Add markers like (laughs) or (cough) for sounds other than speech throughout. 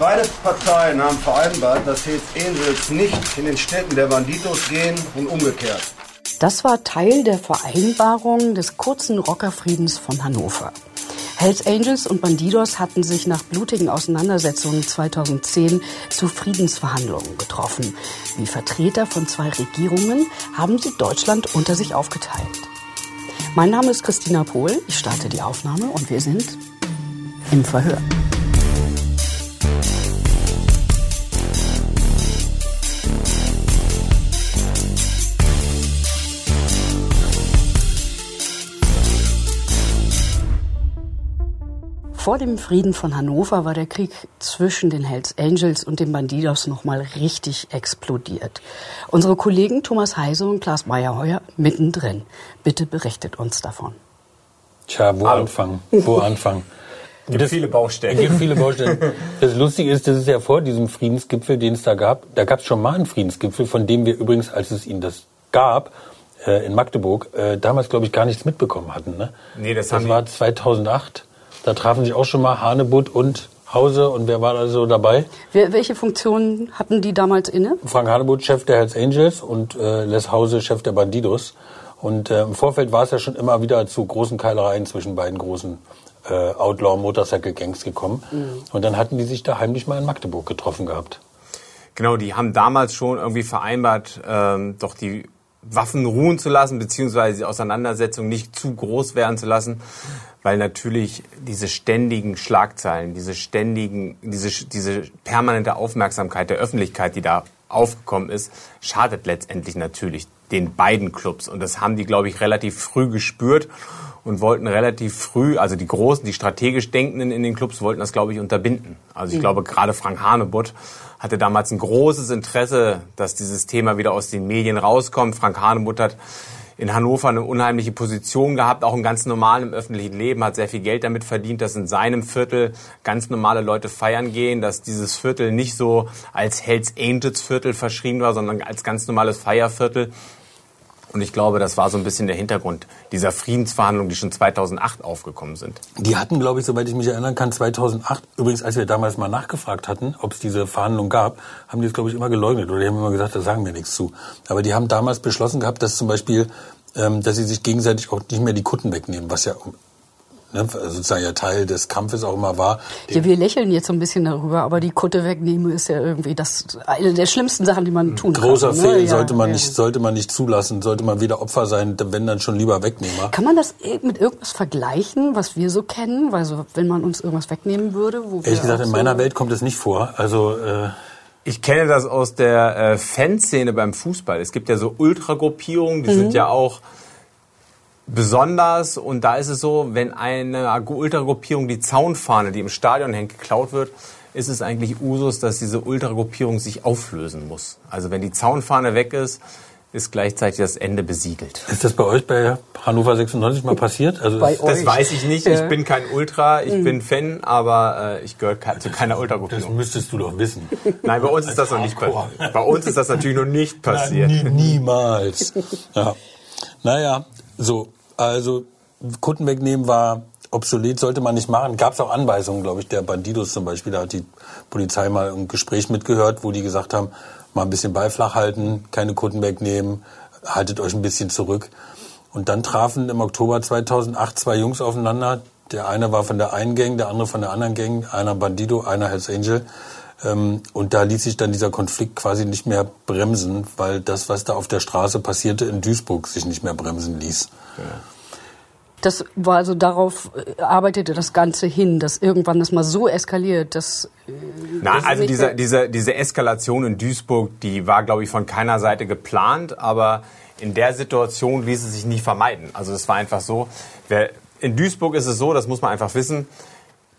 Beide Parteien haben vereinbart, dass Hells Angels nicht in den Städten der Banditos gehen und umgekehrt. Das war Teil der Vereinbarung des kurzen Rockerfriedens von Hannover. Hells Angels und Bandidos hatten sich nach blutigen Auseinandersetzungen 2010 zu Friedensverhandlungen getroffen. Wie Vertreter von zwei Regierungen haben sie Deutschland unter sich aufgeteilt. Mein Name ist Christina Pohl, ich starte die Aufnahme und wir sind im Verhör. Vor dem Frieden von Hannover war der Krieg zwischen den Hells Angels und den Bandidos noch mal richtig explodiert. Unsere Kollegen Thomas Heise und Klaas Meyerheuer mittendrin. Bitte berichtet uns davon. Tja, wo Hallo. anfangen? Wo (laughs) anfangen? Es gibt viele Baustellen. Es gibt viele Baustellen. Das Lustige ist, das ist ja vor diesem Friedensgipfel, den es da gab. Da gab es schon mal einen Friedensgipfel, von dem wir übrigens, als es ihn das gab, äh, in Magdeburg, äh, damals, glaube ich, gar nichts mitbekommen hatten. Ne? Nee, das, das haben war 2008. Da trafen sich auch schon mal Hanebutt und Hause und wer war da so dabei? Wer, welche Funktionen hatten die damals inne? Frank Hanebutt, Chef der Hells Angels und äh, Les Hause, Chef der Bandidos. Und äh, im Vorfeld war es ja schon immer wieder zu großen Keilereien zwischen beiden großen äh, Outlaw-Motorcycle-Gangs gekommen. Mhm. Und dann hatten die sich da heimlich mal in Magdeburg getroffen gehabt. Genau, die haben damals schon irgendwie vereinbart, ähm, doch die Waffen ruhen zu lassen, beziehungsweise die Auseinandersetzung nicht zu groß werden zu lassen weil natürlich diese ständigen Schlagzeilen, diese ständigen, diese, diese permanente Aufmerksamkeit der Öffentlichkeit, die da aufgekommen ist, schadet letztendlich natürlich den beiden Clubs. Und das haben die, glaube ich, relativ früh gespürt und wollten relativ früh, also die Großen, die strategisch Denkenden in den Clubs wollten das, glaube ich, unterbinden. Also ich mhm. glaube, gerade Frank Hanebutt hatte damals ein großes Interesse, dass dieses Thema wieder aus den Medien rauskommt. Frank Hanebutt hat in Hannover eine unheimliche Position gehabt, auch im ganz normalen öffentlichen Leben, hat sehr viel Geld damit verdient, dass in seinem Viertel ganz normale Leute feiern gehen, dass dieses Viertel nicht so als Hells Angels Viertel verschrieben war, sondern als ganz normales Feierviertel. Und ich glaube, das war so ein bisschen der Hintergrund dieser Friedensverhandlungen, die schon 2008 aufgekommen sind. Die hatten, glaube ich, soweit ich mich erinnern kann, 2008, übrigens, als wir damals mal nachgefragt hatten, ob es diese Verhandlungen gab, haben die es, glaube ich, immer geleugnet oder die haben immer gesagt, da sagen wir nichts zu. Aber die haben damals beschlossen gehabt, dass zum Beispiel, ähm, dass sie sich gegenseitig auch nicht mehr die Kutten wegnehmen, was ja ne, sozusagen ja Teil des Kampfes auch immer war. Ja, wir lächeln jetzt so ein bisschen darüber, aber die Kutte wegnehmen ist ja irgendwie das eine der schlimmsten Sachen, die man tun großer kann. Großer Fehl ne? sollte man ja. nicht sollte man nicht zulassen, sollte man weder Opfer sein, wenn dann schon lieber Wegnehmer. Kann man das mit irgendwas vergleichen, was wir so kennen? Weil so, wenn man uns irgendwas wegnehmen würde, wo Ehrlich gesagt, in so meiner Welt kommt es nicht vor. Also äh, ich kenne das aus der äh, Fanszene beim Fußball. Es gibt ja so Ultragruppierungen, die mhm. sind ja auch besonders. Und da ist es so, wenn eine Ultragruppierung die Zaunfahne, die im Stadion hängt, geklaut wird, ist es eigentlich Usus, dass diese Ultragruppierung sich auflösen muss. Also wenn die Zaunfahne weg ist, ist gleichzeitig das Ende besiegelt. Ist das bei euch bei Hannover 96 mal passiert? Also das euch? weiß ich nicht. Ich bin kein Ultra, ich mhm. bin Fan, aber äh, ich gehöre zu keiner Ultragruppierung. Das müsstest du doch wissen. Nein, bei uns ist das noch nicht passiert. Bei uns ist das natürlich noch nicht passiert. Na, nie, niemals. Ja. Naja, so also Kunden wegnehmen war obsolet, sollte man nicht machen. Gab es auch Anweisungen, glaube ich, der Bandidos zum Beispiel. Da hat die Polizei mal ein Gespräch mitgehört, wo die gesagt haben, mal ein bisschen Beiflach halten, keine Kunden wegnehmen, haltet euch ein bisschen zurück. Und dann trafen im Oktober 2008 zwei Jungs aufeinander. Der eine war von der einen Gang, der andere von der anderen Gang. Einer Bandido, einer Hells Angel. Ähm, und da ließ sich dann dieser Konflikt quasi nicht mehr bremsen, weil das, was da auf der Straße passierte in Duisburg, sich nicht mehr bremsen ließ. Ja. Das war also darauf äh, arbeitete das Ganze hin, dass irgendwann das mal so eskaliert, dass. Äh, Na, also diese, diese, diese Eskalation in Duisburg, die war, glaube ich, von keiner Seite geplant, aber in der Situation ließ es sich nicht vermeiden. Also es war einfach so. Wer, in Duisburg ist es so, das muss man einfach wissen.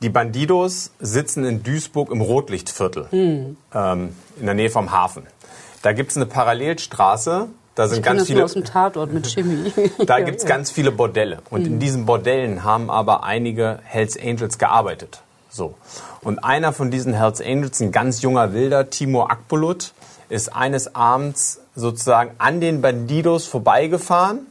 Die Bandidos sitzen in Duisburg im Rotlichtviertel, hm. ähm, in der Nähe vom Hafen. Da gibt es eine Parallelstraße, da sind ich ganz viele aus dem Tatort mit Chemie. (laughs) da ja, gibt's ja. ganz viele Bordelle und mhm. in diesen Bordellen haben aber einige Hells Angels gearbeitet. So. Und einer von diesen Hells Angels, ein ganz junger Wilder, Timur Akbulut, ist eines Abends sozusagen an den Bandidos vorbeigefahren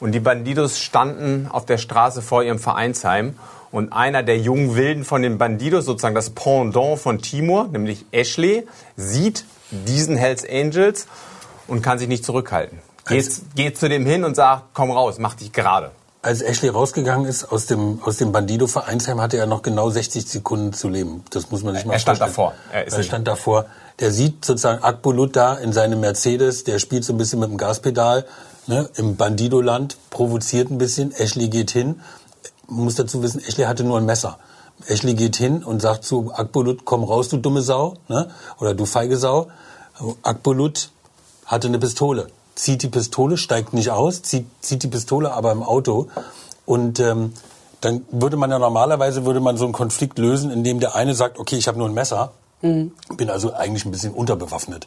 und die Bandidos standen auf der Straße vor ihrem Vereinsheim Und einer der jungen Wilden von den Bandidos, sozusagen das Pendant von Timur, nämlich Ashley, sieht diesen Hells Angels und kann sich nicht zurückhalten. Geht, geht zu dem hin und sagt, komm raus, mach dich gerade. Als Ashley rausgegangen ist aus dem, aus dem Bandido-Vereinsheim, hatte er noch genau 60 Sekunden zu leben. Das muss man sich mal Er stand vorstellen. davor. Er Er nicht- stand davor. Der sieht sozusagen Akbulut da in seinem Mercedes, der spielt so ein bisschen mit dem Gaspedal ne, im Bandido-Land, provoziert ein bisschen. Ashley geht hin. Man muss dazu wissen, Ashley hatte nur ein Messer. Ashley geht hin und sagt zu Akbulut, komm raus, du dumme Sau, ne? oder du feige Sau. Akbulut hatte eine Pistole, zieht die Pistole, steigt nicht aus, zieht, zieht die Pistole aber im Auto und ähm, dann würde man ja normalerweise würde man so einen Konflikt lösen, indem der eine sagt, okay, ich habe nur ein Messer, bin also eigentlich ein bisschen unterbewaffnet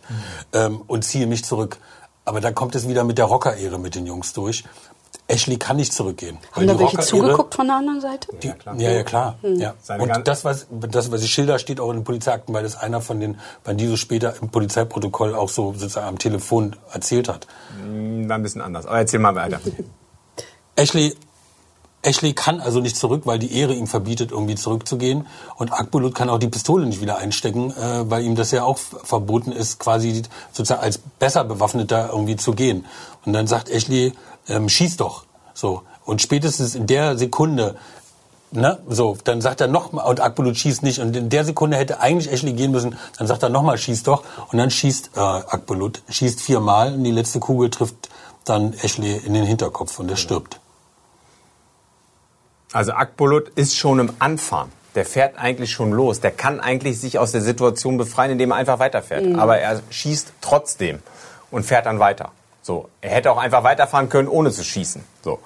ähm, und ziehe mich zurück. Aber dann kommt es wieder mit der Rocker-Ehre mit den Jungs durch. Ashley kann nicht zurückgehen. Haben weil da die welche Rocker-Ehre- zugeguckt von der anderen Seite? die, ja, ja, klar. Ja. Seine gan- Und das was, das, was ich schilder, steht auch in den Polizeiakten, weil das einer von den Bandidos später im Polizeiprotokoll auch so sozusagen am Telefon erzählt hat. War ein bisschen anders. Aber erzähl mal weiter. (laughs) Ashley, Ashley kann also nicht zurück, weil die Ehre ihm verbietet, irgendwie zurückzugehen. Und Akbulut kann auch die Pistole nicht wieder einstecken, äh, weil ihm das ja auch verboten ist, quasi sozusagen als besser bewaffneter irgendwie zu gehen. Und dann sagt Ashley, ähm, schieß doch. So. Und spätestens in der Sekunde, ne, so, dann sagt er nochmal, und Akbulut schießt nicht. Und in der Sekunde hätte eigentlich Ashley gehen müssen, dann sagt er nochmal, schieß doch. Und dann schießt äh, Akbulut, schießt viermal und die letzte Kugel trifft dann Ashley in den Hinterkopf und er stirbt. Also Akbulut ist schon im Anfahren. Der fährt eigentlich schon los. Der kann eigentlich sich aus der Situation befreien, indem er einfach weiterfährt. Aber er schießt trotzdem und fährt dann weiter. So, er hätte auch einfach weiterfahren können, ohne zu schießen. So.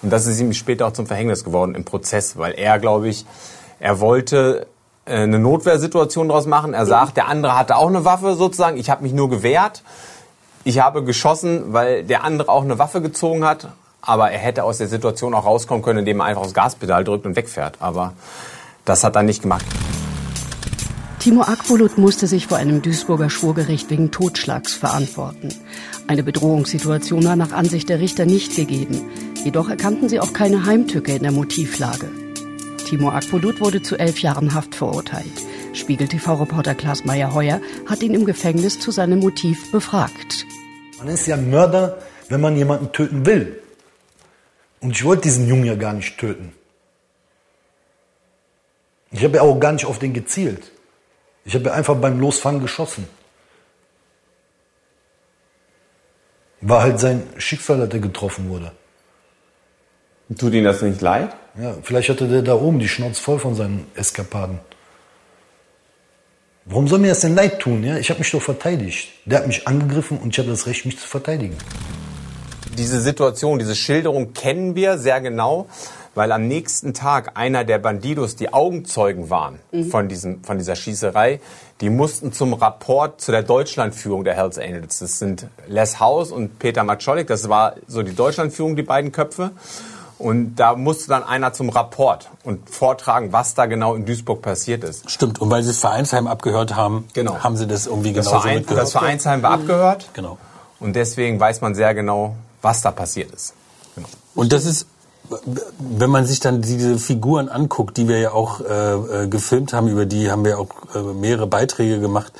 Und das ist ihm später auch zum Verhängnis geworden im Prozess, weil er, glaube ich, er wollte äh, eine Notwehrsituation daraus machen. Er sagt, der andere hatte auch eine Waffe sozusagen. Ich habe mich nur gewehrt. Ich habe geschossen, weil der andere auch eine Waffe gezogen hat. Aber er hätte aus der Situation auch rauskommen können, indem er einfach aufs Gaspedal drückt und wegfährt. Aber das hat er nicht gemacht. Timo Akbulut musste sich vor einem Duisburger Schwurgericht wegen Totschlags verantworten. Eine Bedrohungssituation war nach Ansicht der Richter nicht gegeben. Jedoch erkannten sie auch keine Heimtücke in der Motivlage. Timo Akbulut wurde zu elf Jahren Haft verurteilt. Spiegel TV-Reporter Klaas Meyer-Heuer hat ihn im Gefängnis zu seinem Motiv befragt. Man ist ja Mörder, wenn man jemanden töten will. Und ich wollte diesen Jungen ja gar nicht töten. Ich habe ja auch gar nicht auf den gezielt. Ich habe ja einfach beim Losfahren geschossen. War halt sein Schicksal, dass er getroffen wurde. Tut Ihnen das nicht leid? Ja, vielleicht hatte der da oben die Schnauze voll von seinen Eskapaden. Warum soll mir das denn leid tun? Ja? Ich habe mich doch verteidigt. Der hat mich angegriffen und ich hatte das Recht, mich zu verteidigen. Diese Situation, diese Schilderung kennen wir sehr genau, weil am nächsten Tag einer der Bandidos, die Augenzeugen waren von, diesem, von dieser Schießerei, die mussten zum Rapport zu der Deutschlandführung der Hells Angels. Das sind Les Haus und Peter Matscholik. Das war so die Deutschlandführung, die beiden Köpfe. Und da musste dann einer zum Rapport und vortragen, was da genau in Duisburg passiert ist. Stimmt. Und weil sie das Vereinsheim abgehört haben, Genau. haben sie das irgendwie Das, genauso Verein, mitgehört. das Vereinsheim war abgehört. Genau. Und deswegen weiß man sehr genau, was da passiert ist. Genau. Und das ist, wenn man sich dann diese Figuren anguckt, die wir ja auch äh, äh, gefilmt haben, über die haben wir auch äh, mehrere Beiträge gemacht.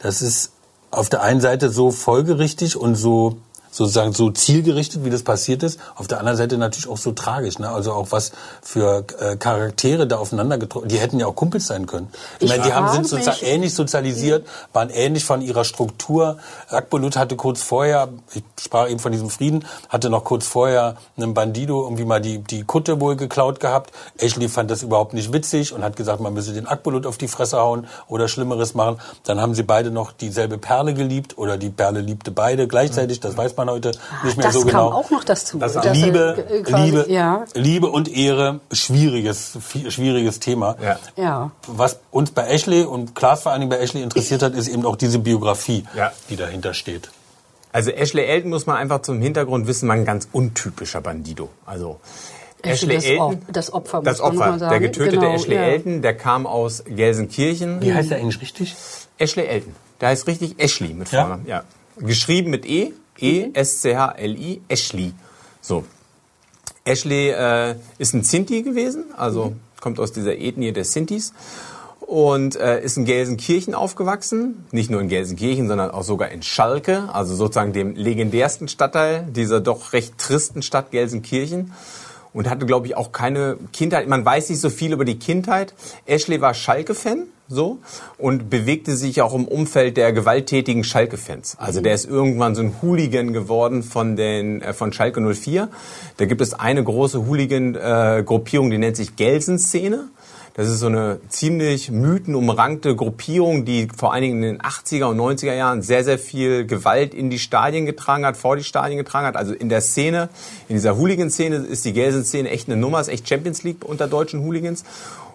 Das ist auf der einen Seite so folgerichtig und so sozusagen so zielgerichtet, wie das passiert ist. Auf der anderen Seite natürlich auch so tragisch. Ne? Also auch was für äh, Charaktere da aufeinander getroffen. Die hätten ja auch Kumpels sein können. Ich, Ich meine, die haben, sind sozusagen ähnlich sozialisiert, waren ähnlich von ihrer Struktur. Akbulut hatte kurz vorher, ich sprach eben von diesem Frieden, hatte noch kurz vorher einem Bandido irgendwie mal die, die Kutte wohl geklaut gehabt. Ashley fand das überhaupt nicht witzig und hat gesagt, man müsse den Akbulut auf die Fresse hauen oder Schlimmeres machen. Dann haben sie beide noch dieselbe Perle geliebt oder die Perle liebte beide gleichzeitig. Das weiß man heute nicht mehr das so kam genau. auch noch dazu. Das dass er, Liebe, quasi- Liebe, Ja, Liebe und Ehre, schwieriges, schwieriges Thema. Ja. ja. Was uns bei Ashley und Klaas vor allen Dingen bei Ashley interessiert hat, ist eben auch diese Biografie, Ja. die dahinter steht. Also Ashley Elton muss man einfach zum Hintergrund wissen, war ein ganz untypischer Bandido. Also Ashley, Ashley das Elton, das Opfer, muss das man Opfer, der getötete Genau, Ashley ja. Elton, der kam aus Gelsenkirchen. Wie heißt der eigentlich richtig? Ashley Elton, der heißt richtig Ashley mit Ja? Vornamen. Ja. Geschrieben mit E, E S C H L I, Ashley. So. Ashley äh, ist ein Zinti gewesen, also kommt aus dieser Ethnie der Sintis und äh, ist in Gelsenkirchen aufgewachsen. Nicht nur in Gelsenkirchen, sondern auch sogar in Schalke, also sozusagen dem legendärsten Stadtteil dieser doch recht tristen Stadt Gelsenkirchen. Und hatte, glaube ich, auch keine Kindheit. Man weiß nicht so viel über die Kindheit. Ashley war Schalke-Fan, so, und bewegte sich auch im Umfeld der gewalttätigen Schalke-Fans. Also der ist irgendwann so ein Hooligan geworden von den, äh, von Schalke 04. Da gibt es eine große Hooligan-Gruppierung, die nennt sich Gelsenszene. Das ist so eine ziemlich mythenumrankte Gruppierung, die vor allen Dingen in den 80er und 90er Jahren sehr, sehr viel Gewalt in die Stadien getragen hat, vor die Stadien getragen hat. Also in der Szene, in dieser Hooligan-Szene ist die Gelsen-Szene echt eine Nummer, ist echt Champions League unter deutschen Hooligans.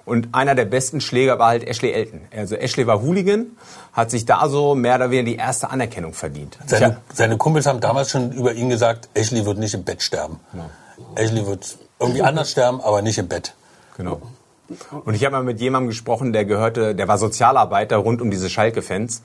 Und einer der besten Schläger war halt Ashley Elton. Also Ashley war Hooligan, hat sich da so mehr oder weniger die erste Anerkennung verdient. Seine, seine Kumpels haben damals schon über ihn gesagt, Ashley wird nicht im Bett sterben. Ja. Ashley wird irgendwie anders sterben, aber nicht im Bett. Genau. Und ich habe mal mit jemandem gesprochen, der gehörte, der war Sozialarbeiter rund um diese Schalke-Fans.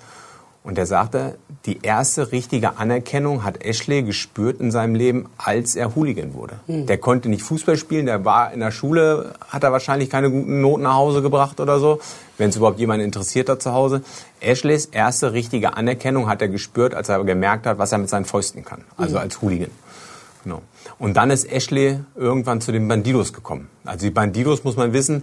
Und der sagte, die erste richtige Anerkennung hat Ashley gespürt in seinem Leben, als er Hooligan wurde. Der konnte nicht Fußball spielen, der war in der Schule, hat er wahrscheinlich keine guten Noten nach Hause gebracht oder so, wenn es überhaupt jemanden interessiert hat zu Hause. Ashleys erste richtige Anerkennung hat er gespürt, als er gemerkt hat, was er mit seinen Fäusten kann, also als Hooligan. Genau. Und dann ist Ashley irgendwann zu den Bandidos gekommen. Also die Bandidos, muss man wissen,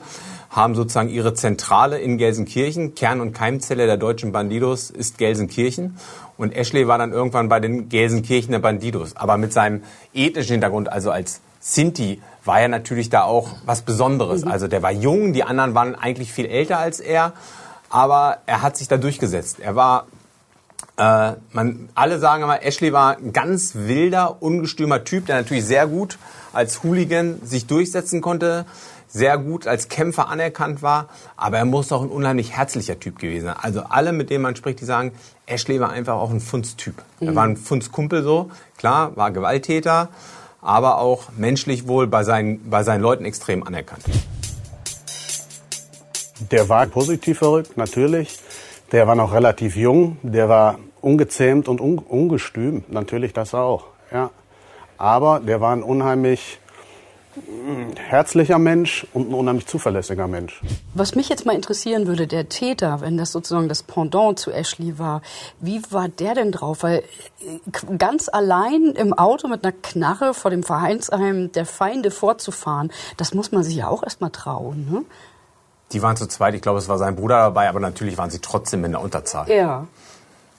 haben sozusagen ihre Zentrale in Gelsenkirchen. Kern- und Keimzelle der deutschen Bandidos ist Gelsenkirchen. Und Ashley war dann irgendwann bei den Gelsenkirchener Bandidos. Aber mit seinem ethnischen Hintergrund, also als Sinti, war er natürlich da auch was Besonderes. Also der war jung, die anderen waren eigentlich viel älter als er. Aber er hat sich da durchgesetzt. Er war äh, man, alle sagen immer, Ashley war ein ganz wilder, ungestümer Typ, der natürlich sehr gut als Hooligan sich durchsetzen konnte, sehr gut als Kämpfer anerkannt war, aber er muss auch ein unheimlich herzlicher Typ gewesen sein. Also alle, mit denen man spricht, die sagen, Ashley war einfach auch ein Funstyp. Er war ein Funzkumpel so, klar, war Gewalttäter, aber auch menschlich wohl bei seinen, bei seinen Leuten extrem anerkannt. Der war positiv verrückt, natürlich. Der war noch relativ jung. Der war ungezähmt und un ungestüm, natürlich das auch. Ja. Aber der war ein unheimlich mm, herzlicher Mensch und ein unheimlich zuverlässiger Mensch. Was mich jetzt mal interessieren würde, der Täter, wenn das sozusagen das Pendant zu Ashley war, wie war der denn drauf? Weil äh, ganz allein im Auto mit einer Knarre vor dem Vereinsheim der Feinde vorzufahren, das muss man sich ja auch erstmal trauen. Ne? Die waren zu zweit, ich glaube, es war sein Bruder dabei, aber natürlich waren sie trotzdem in der Unterzahl. Ja.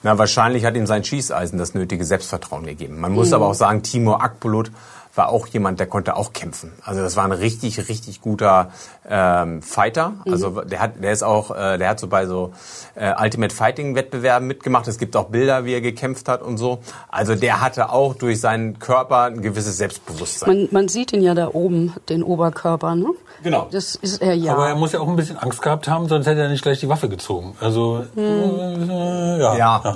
Na, wahrscheinlich hat ihm sein Schießeisen das nötige Selbstvertrauen gegeben. Man muss aber auch sagen, Timur Akbulut war auch jemand, der konnte auch kämpfen. Also das war ein richtig, richtig guter ähm, Fighter. Also der hat, der ist auch, äh, der hat so bei so äh, Ultimate Fighting Wettbewerben mitgemacht. Es gibt auch Bilder, wie er gekämpft hat und so. Also der hatte auch durch seinen Körper ein gewisses Selbstbewusstsein. Man, man sieht ihn ja da oben, den Oberkörper, ne? Genau. Das ist er ja. Aber er muss ja auch ein bisschen Angst gehabt haben, sonst hätte er nicht gleich die Waffe gezogen. Also, äh, ja. Ja.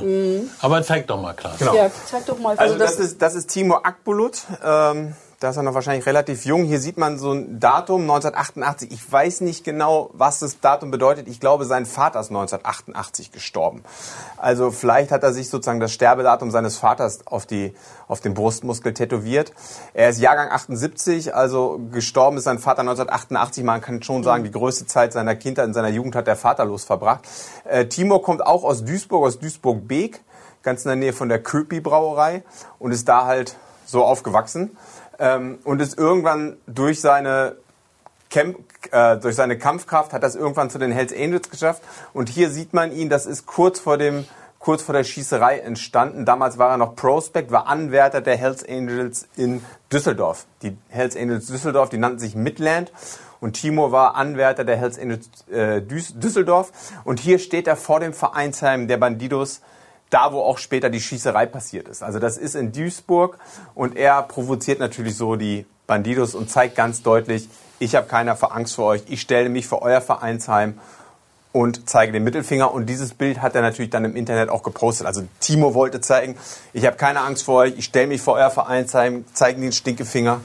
Aber zeig doch mal, klar. Genau. ja, zeig doch mal. Also das ist, das ist Timur Akbulut. Ähm, da ist er noch wahrscheinlich relativ jung. Hier sieht man so ein Datum, 1988. Ich weiß nicht genau, was das Datum bedeutet. Ich glaube, sein Vater ist 1988 gestorben. Also vielleicht hat er sich sozusagen das Sterbedatum seines Vaters auf, die, auf den Brustmuskel tätowiert. Er ist Jahrgang 78, also gestorben ist sein Vater 1988. Man kann schon sagen, die größte Zeit seiner Kindheit und seiner Jugend hat der vaterlos verbracht. Äh, Timur kommt auch aus Duisburg, aus Duisburg-Beek, ganz in der Nähe von der Köpi Brauerei und ist da halt so aufgewachsen ähm, und ist irgendwann durch seine Camp, äh, durch seine Kampfkraft hat das irgendwann zu den Hells Angels geschafft. Und hier sieht man ihn, das ist kurz vor dem kurz vor der Schießerei entstanden. Damals war er noch Prospect, war Anwärter der Hells Angels in Düsseldorf. Die Hells Angels Düsseldorf, die nannten sich Midland. Und Timo war Anwärter der Hells Angels äh, Düs- Düsseldorf. Und hier steht er vor dem Vereinsheim der Bandidos, da wo auch später die Schießerei passiert ist. Also das ist in Duisburg und er provoziert natürlich so die Bandidos und zeigt ganz deutlich, ich habe keiner vor Angst vor euch, ich stelle mich vor euer Vereinsheim und zeige den Mittelfinger. Und dieses Bild hat er natürlich dann im Internet auch gepostet. Also Timo wollte zeigen, ich habe keine Angst vor euch, ich stelle mich vor euer Vereinsheim, zeigen den Stinkefinger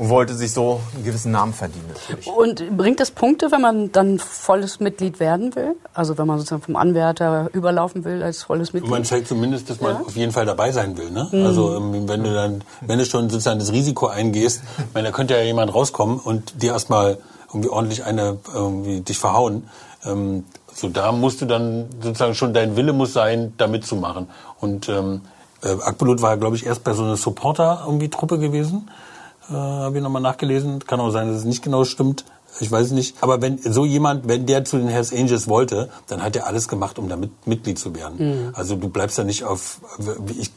und wollte sich so einen gewissen Namen verdienen natürlich. Und bringt das Punkte, wenn man dann volles Mitglied werden will? Also wenn man sozusagen vom Anwärter überlaufen will als volles Mitglied? Man zeigt zumindest, dass man Ja. auf jeden Fall dabei sein will. Ne? Also ähm, wenn du dann, wenn du schon sozusagen das Risiko eingehst, (laughs) ich meine, da könnte ja jemand rauskommen und dir erstmal irgendwie ordentlich eine irgendwie dich verhauen. Ähm, so da musst du dann sozusagen schon dein Wille muss sein, da mitzumachen. Und ähm, äh, Akbulut war, glaube ich, erst bei so einer Supporter irgendwie Truppe gewesen. Äh, Habe ich nochmal nachgelesen. Kann auch sein, dass es nicht genau stimmt. Ich weiß nicht. Aber wenn so jemand, wenn der zu den Hells Angels wollte, dann hat er alles gemacht, um damit Mitglied zu werden. Mhm. Also du bleibst da nicht auf, ich,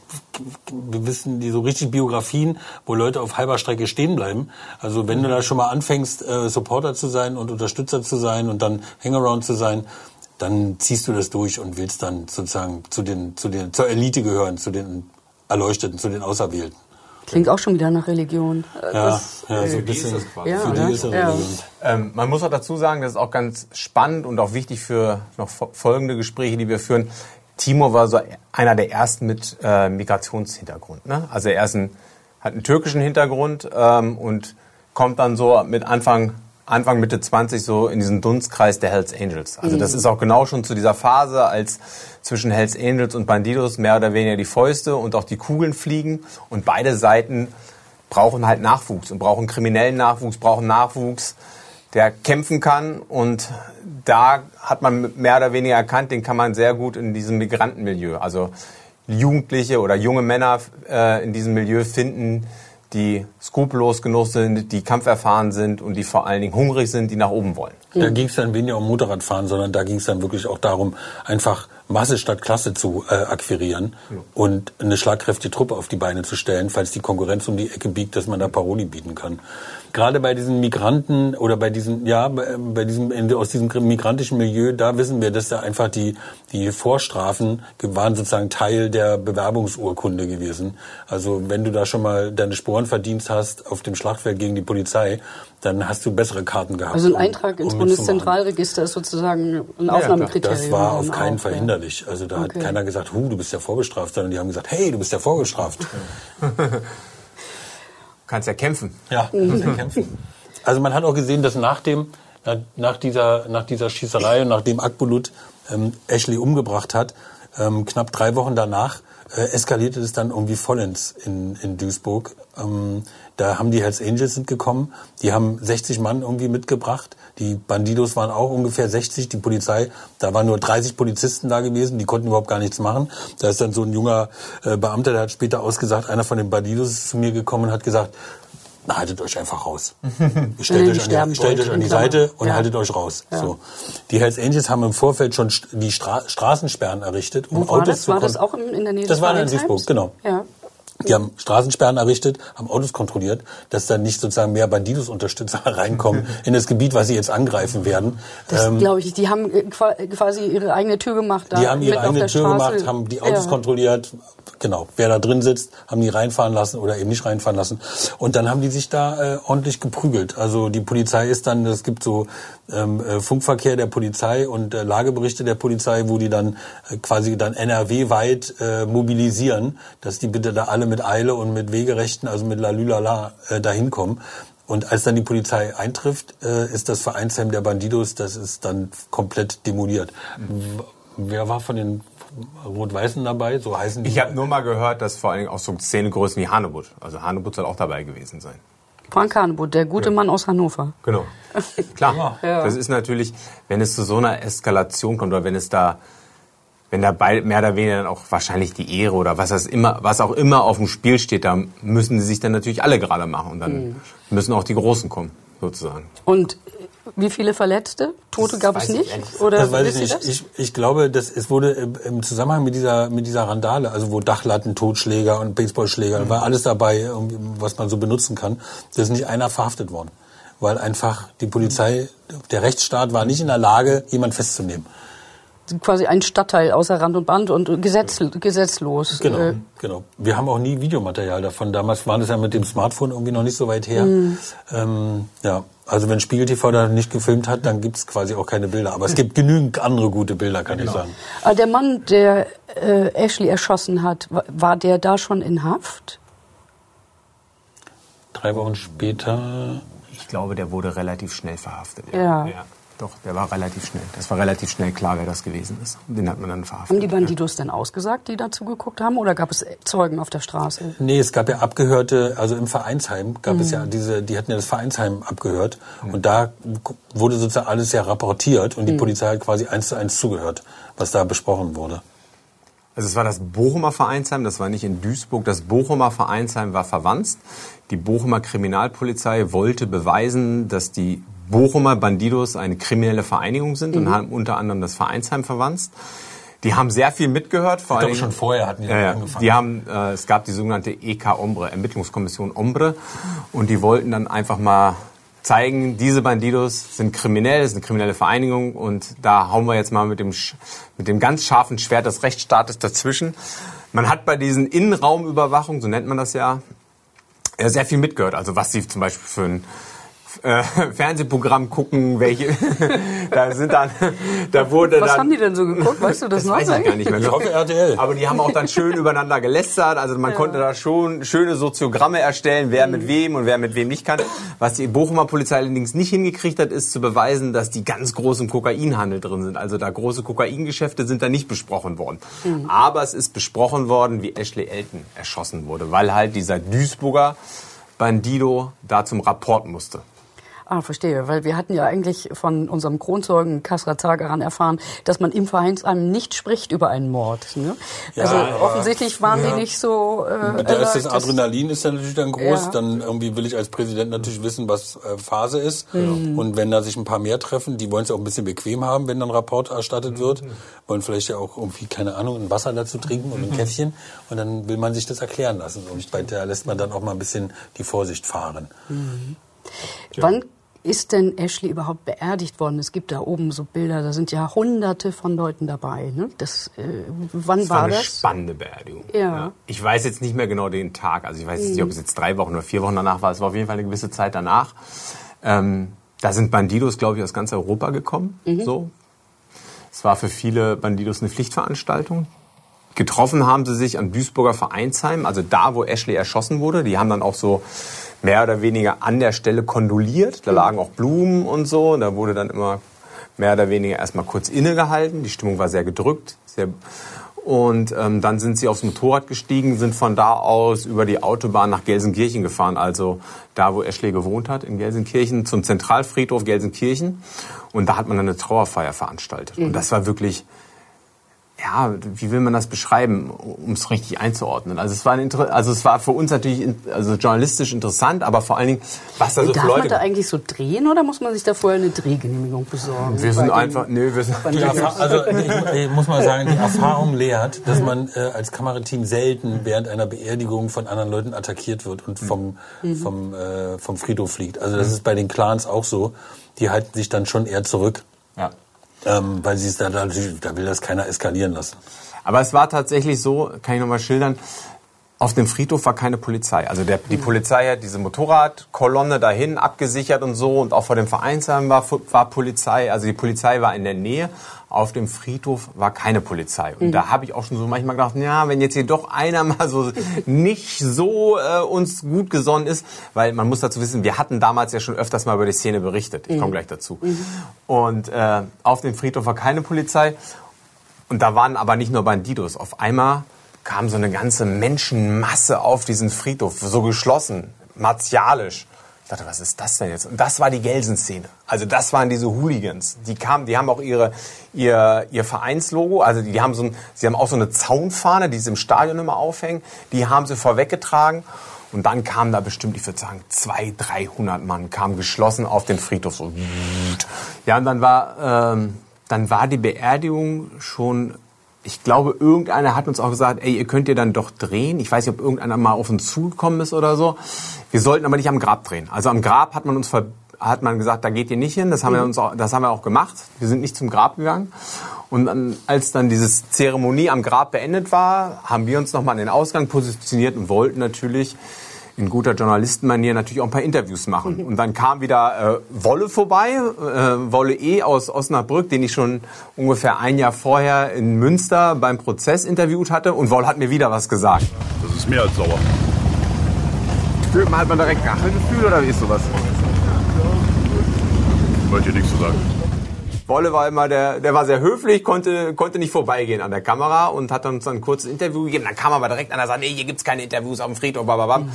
wir wissen die so richtig Biografien, wo Leute auf halber Strecke stehen bleiben. Also wenn du da schon mal anfängst, äh, Supporter zu sein und Unterstützer zu sein und dann Hangaround zu sein, dann ziehst du das durch und willst dann sozusagen zu den, zu den, zur Elite gehören, zu den Erleuchteten, zu den Auserwählten. Klingt auch schon wieder nach Religion. Ja, das- ja, so ein ist bisschen. das quasi. Ja, für ne? die ist das Ja. Religion. Ähm, man muss auch dazu sagen, das ist auch ganz spannend und auch wichtig für noch fo- folgende Gespräche, die wir führen. Timur war so einer der ersten mit äh, Migrationshintergrund. Ne? Also er ist ein, hat einen türkischen Hintergrund ähm, und kommt dann so mit Anfang, Anfang Mitte 20 so in diesen Dunstkreis der Hells Angels. Also das ist auch genau schon zu dieser Phase, als zwischen Hells Angels und Bandidos mehr oder weniger die Fäuste und auch die Kugeln fliegen und beide Seiten brauchen halt Nachwuchs und brauchen kriminellen Nachwuchs, brauchen Nachwuchs, der kämpfen kann. Und da hat man mehr oder weniger erkannt, den kann man sehr gut in diesem Migrantenmilieu, also Jugendliche oder junge Männer äh, in diesem Milieu finden, die skrupellos genug sind, die kampferfahren sind und die vor allen Dingen hungrig sind, die nach oben wollen. Da ging es dann weniger um Motorradfahren, sondern da ging es dann wirklich auch darum, einfach Masse statt Klasse zu äh, akquirieren und eine schlagkräftige Truppe auf die Beine zu stellen, falls die Konkurrenz um die Ecke biegt, dass man da Paroli bieten kann. Gerade bei diesen Migranten oder bei diesen, ja, bei, diesem, aus diesem migrantischen Milieu, da wissen wir, dass da einfach die, die Vorstrafen waren sozusagen Teil der Bewerbungsurkunde gewesen. Also wenn du da schon mal deine Sporen verdient hast auf dem Schlachtfeld gegen die Polizei, dann hast du bessere Karten gehabt. Also ein um- Eintrag ins um mitzumachen. Bundeszentralregister ist sozusagen ein Aufnahmekriterium. Das war auf keinen Fall hinderlich. Also da Okay. hat keiner gesagt, hu, du bist ja vorbestraft, sondern die haben gesagt, hey, du bist ja vorbestraft. (laughs) Kannst ja kämpfen. Ja, musst ja kämpfen. Also man hat auch gesehen, dass nach dem, nach, nach dieser, nach dieser Schießerei und nachdem Akbulut ähm, Ashley umgebracht hat, ähm, knapp drei Wochen danach äh, eskalierte es dann irgendwie vollends in, in Duisburg. Ähm, da haben die Hells Angels sind gekommen, die haben 60 Mann irgendwie mitgebracht. Die Bandidos waren auch ungefähr 60, die Polizei, da waren nur 30 Polizisten da gewesen, die konnten überhaupt gar nichts machen. Da ist dann so ein junger äh, Beamter, der hat später ausgesagt, einer von den Bandidos ist zu mir gekommen und hat gesagt, haltet euch einfach raus. (laughs) Stellt, euch an, die, stellt euch an die. Seite und Ja. haltet euch raus. So. Die Hells Angels haben im Vorfeld schon die Stra Straßensperren errichtet, um Autos das? zu War das auch in, der Nähe Das war in? Duisburg, genau. Ja. Die haben Straßensperren errichtet, haben Autos kontrolliert, dass dann nicht sozusagen mehr Bandidos-Unterstützer (laughs) reinkommen (laughs) in das Gebiet, was sie jetzt angreifen werden. Das Ähm, glaube ich, die haben äh, qua- quasi ihre eigene Tür gemacht. Da die haben ihre eigene Tür Straße. gemacht, haben die Autos ja. kontrolliert. Genau, wer da drin sitzt, haben die reinfahren lassen oder eben nicht reinfahren lassen. Und dann haben die sich da äh, ordentlich geprügelt. Also die Polizei ist dann, es gibt so ähm, äh, Funkverkehr der Polizei und äh, Lageberichte der Polizei, wo die dann äh, quasi dann NRW-weit äh, mobilisieren, dass die bitte da alle mit Eile und mit Wegerechten, also mit Lalülala, äh, da hinkommen. Und als dann die Polizei eintrifft, äh, ist das Vereinsheim der Bandidos, das ist dann komplett demoliert. W- Wer war von den Rot-Weißen dabei? So heißen die. Ich habe nur mal gehört, dass vor allen Dingen auch so Szenegrößen wie Hanebut, also Hanebut soll auch dabei gewesen sein. Frank Hanebut, der gute Mann aus Hannover. Genau. (laughs) Klar. Das ist natürlich, wenn es zu so einer Eskalation kommt oder wenn es da, wenn da mehr oder weniger dann auch wahrscheinlich die Ehre oder was das immer, was auch immer auf dem Spiel steht, da müssen sie sich dann natürlich alle gerade machen und dann müssen auch die Großen kommen, sozusagen. Und wie viele Verletzte? Tote gab es ich nicht? Oder Das weiß ich nicht. das? Ich, ich glaube, dass es wurde im- Zusammenhang mit dieser, mit dieser Randale, also wo Dachlatten, Totschläger und Baseballschläger, war alles dabei, was man so benutzen kann. Da ist nicht einer verhaftet worden. Weil einfach die Polizei, der Rechtsstaat war nicht in der Lage, jemand festzunehmen. Quasi ein Stadtteil außer Rand und Band und gesetz, gesetzlos. Genau, Äh, genau. Wir haben auch nie Videomaterial davon. Damals war das ja mit dem Smartphone irgendwie noch nicht so weit her. Mhm. Ähm, ja, also wenn Spiegel TV da nicht gefilmt hat, dann gibt's quasi auch keine Bilder. Aber es gibt genügend andere gute Bilder, kann ich sagen. Aber der Mann, der äh, Ashley erschossen hat, wa- war der da schon in Haft? Drei Wochen später. Ich glaube, der wurde relativ schnell verhaftet. Ja. Doch, der war relativ schnell. Das war relativ schnell klar, wer das gewesen ist. Den hat man dann verhaftet. Haben die Bandidos denn ausgesagt, die dazu geguckt haben, oder gab es Zeugen auf der Straße? Nee, es gab ja Abgehörte, also im Vereinsheim gab mhm. es ja diese, die hatten ja das Vereinsheim abgehört mhm. und da wurde sozusagen alles ja rapportiert und die mhm. Polizei hat quasi eins zu eins zugehört, was da besprochen wurde. Also es war das Bochumer Vereinsheim, das war nicht in Duisburg. Das Bochumer Vereinsheim war verwandt. Die Bochumer Kriminalpolizei wollte beweisen, dass die Bochumer Bandidos eine kriminelle Vereinigung sind mhm. und haben unter anderem das Vereinsheim verwandt. Die haben sehr viel mitgehört. Vor allem schon vorher hatten die äh, angefangen. Die haben, äh, es gab die sogenannte EK Ombre, Ermittlungskommission Ombre, und die wollten dann einfach mal zeigen, diese Bandidos sind kriminell, es ist eine kriminelle Vereinigung und da hauen wir jetzt mal mit dem, mit dem ganz scharfen Schwert des Rechtsstaates dazwischen. Man hat bei diesen Innenraumüberwachungen, so nennt man das ja, sehr viel mitgehört. Also was sie zum Beispiel für ein äh, (laughs) Fernsehprogramm gucken, welche (laughs) da sind dann da wurde Was dann, haben die denn so geguckt? Weißt du das, das noch? Weiß ich gar nicht mehr. Ich hoffe RTL. Aber die haben auch dann schön übereinander gelästert, also man ja. konnte da schon schöne Soziogramme erstellen, wer mhm. mit wem und wer mit wem nicht kann. Was die Bochumer Polizei allerdings nicht hingekriegt hat, ist zu beweisen, dass die ganz groß im Kokainhandel drin sind. Also da große Kokaingeschäfte sind da nicht besprochen worden. Mhm. Aber es ist besprochen worden, wie Ashley Elton erschossen wurde, weil halt dieser Duisburger Bandido da zum Rapport musste. Ah, verstehe. Weil wir hatten ja eigentlich von unserem Kronzeugen Kasra Zagaran erfahren, dass man im Vereinsheim nicht spricht über einen Mord. Ne? Ja, also ja. offensichtlich waren ja. die nicht so. Äh, da ist das Adrenalin ist dann natürlich dann groß. Dann irgendwie will ich als Präsident natürlich wissen, was äh, Phase ist. Mhm. Und wenn da sich ein paar mehr treffen, die wollen es ja auch ein bisschen bequem haben, wenn dann Rapport erstattet wird. Mhm. Wollen vielleicht ja auch irgendwie, keine Ahnung, ein Wasser dazu trinken und ein mhm. Käffchen. Und dann will man sich das erklären lassen. Und bei der lässt man dann auch mal ein bisschen die Vorsicht fahren. Mhm. Wann ist denn Ashley überhaupt beerdigt worden? Es gibt da oben so Bilder, da sind ja hunderte von Leuten dabei. Ne? Das, äh, wann das war, war eine das? spannende Beerdigung. Ja. ja. Ich weiß jetzt nicht mehr genau den Tag. Also ich weiß nicht, ob es jetzt drei Wochen oder vier Wochen danach war. Es war auf jeden Fall eine gewisse Zeit danach. Ähm, da sind Bandidos, glaube ich, aus ganz Europa gekommen. Mhm. So. Es war für viele Bandidos eine Pflichtveranstaltung. Getroffen haben sie sich am Duisburger Vereinsheim, also da, wo Ashley erschossen wurde. Die haben dann auch so mehr oder weniger an der Stelle kondoliert. Da lagen auch Blumen und so. Da wurde dann immer mehr oder weniger erstmal kurz innegehalten. Die Stimmung war sehr gedrückt. Sehr und ähm, dann sind sie aufs Motorrad gestiegen, sind von da aus über die Autobahn nach Gelsenkirchen gefahren, also da, wo Ashley gewohnt hat, in Gelsenkirchen, zum Zentralfriedhof Gelsenkirchen. Und da hat man dann eine Trauerfeier veranstaltet. Mhm. Und das war wirklich ja, wie will man das beschreiben, um es richtig einzuordnen? Also es war ein, also es war für uns natürlich also journalistisch interessant, aber vor allen Dingen, was da so Darf Leute. man da eigentlich so drehen oder muss man sich da vorher eine Drehgenehmigung besorgen? Wir sind einfach, nee, wir sind. Also ich, ich, muss mal sagen, die Erfahrung lehrt, dass man äh, als Kamerateam selten während einer Beerdigung von anderen Leuten attackiert wird und vom mhm. vom äh, vom Friedhof fliegt. Also das ist bei den Clans auch so. Die halten sich dann schon eher zurück. Ja ähm, weil sie es da, da, da will das keiner eskalieren lassen. Aber es war tatsächlich so, kann ich nochmal schildern, auf dem Friedhof war keine Polizei. Also der, die Polizei hat diese Motorradkolonne dahin abgesichert und so und auch vor dem Vereinsheim war, war Polizei. Also die Polizei war in der Nähe. Auf dem Friedhof war keine Polizei. Und mhm. da habe ich auch schon so manchmal gedacht, ja, wenn jetzt hier doch einer (laughs) mal so nicht so äh, uns gut gesonnen ist, weil man muss dazu wissen, wir hatten damals ja schon öfters mal über die Szene berichtet. Ich komme mhm. gleich dazu. Mhm. Und äh, auf dem Friedhof war keine Polizei. Und da waren aber nicht nur Bandidos. Auf einmal kam so eine ganze Menschenmasse auf diesen Friedhof, so geschlossen, martialisch. Ich dachte, was ist das denn jetzt? Und das war die Gelsenszene. Also das waren diese Hooligans. Die kamen, die haben auch ihre, ihr, ihr Vereinslogo, also die haben so ein, sie haben auch so eine Zaunfahne, die sie im Stadion immer aufhängen. Die haben sie vorweggetragen. Und dann kamen da bestimmt, ich würde sagen, 200, 300 Mann kamen geschlossen auf den Friedhof. So. Ja, und dann war, ähm, dann war die Beerdigung schon ich glaube, irgendeiner hat uns auch gesagt, ey, ihr könnt ihr dann doch drehen. Ich weiß nicht, ob irgendeiner mal auf uns zugekommen ist oder so. Wir sollten aber nicht am Grab drehen. Also am Grab hat man uns hat man gesagt, da geht ihr nicht hin. Das haben mhm. wir uns auch, das haben wir auch gemacht. Wir sind nicht zum Grab gegangen. Und dann, als dann diese Zeremonie am Grab beendet war, haben wir uns nochmal an den Ausgang positioniert und wollten natürlich in guter Journalistenmanier natürlich auch ein paar Interviews machen. Mhm. Und dann kam wieder äh, Wolle vorbei, äh, Wolle E aus Osnabrück, den ich schon ungefähr ein Jahr vorher in Münster beim Prozess interviewt hatte. Und Wolle hat mir wieder was gesagt. Das ist mehr als sauer. Fühlt man, hat man direkt Rachegefühl oder wie ist sowas? Ich möchte nichts zu sagen. Wolle war immer der, der war sehr höflich, konnte, konnte nicht vorbeigehen an der Kamera und hat uns dann ein kurzes Interview gegeben. Dann kam aber direkt an, der sagt, nee, hier gibt's keine Interviews auf dem Friedhof, bababam. Mhm.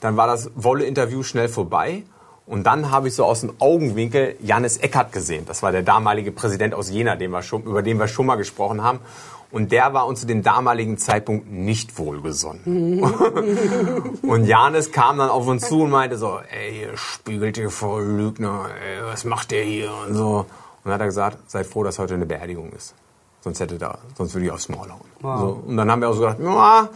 Dann war das Wolle-Interview schnell vorbei. Und dann habe ich so aus dem Augenwinkel Janis Eckert gesehen. Das war der damalige Präsident aus Jena, den wir schon, über den wir schon mal gesprochen haben. Und der war uns zu dem damaligen Zeitpunkt nicht wohlgesonnen. (laughs) und Janis kam dann auf uns zu und meinte so, ey, ihr spiegelt ihr voll Lügner, ey, was macht der hier und so. Und dann hat er gesagt, seid froh, dass heute eine Beerdigung ist. Sonst hätte da, sonst würde ich aufs Maul hauen. Wow. So, und dann haben wir auch so gedacht, ja,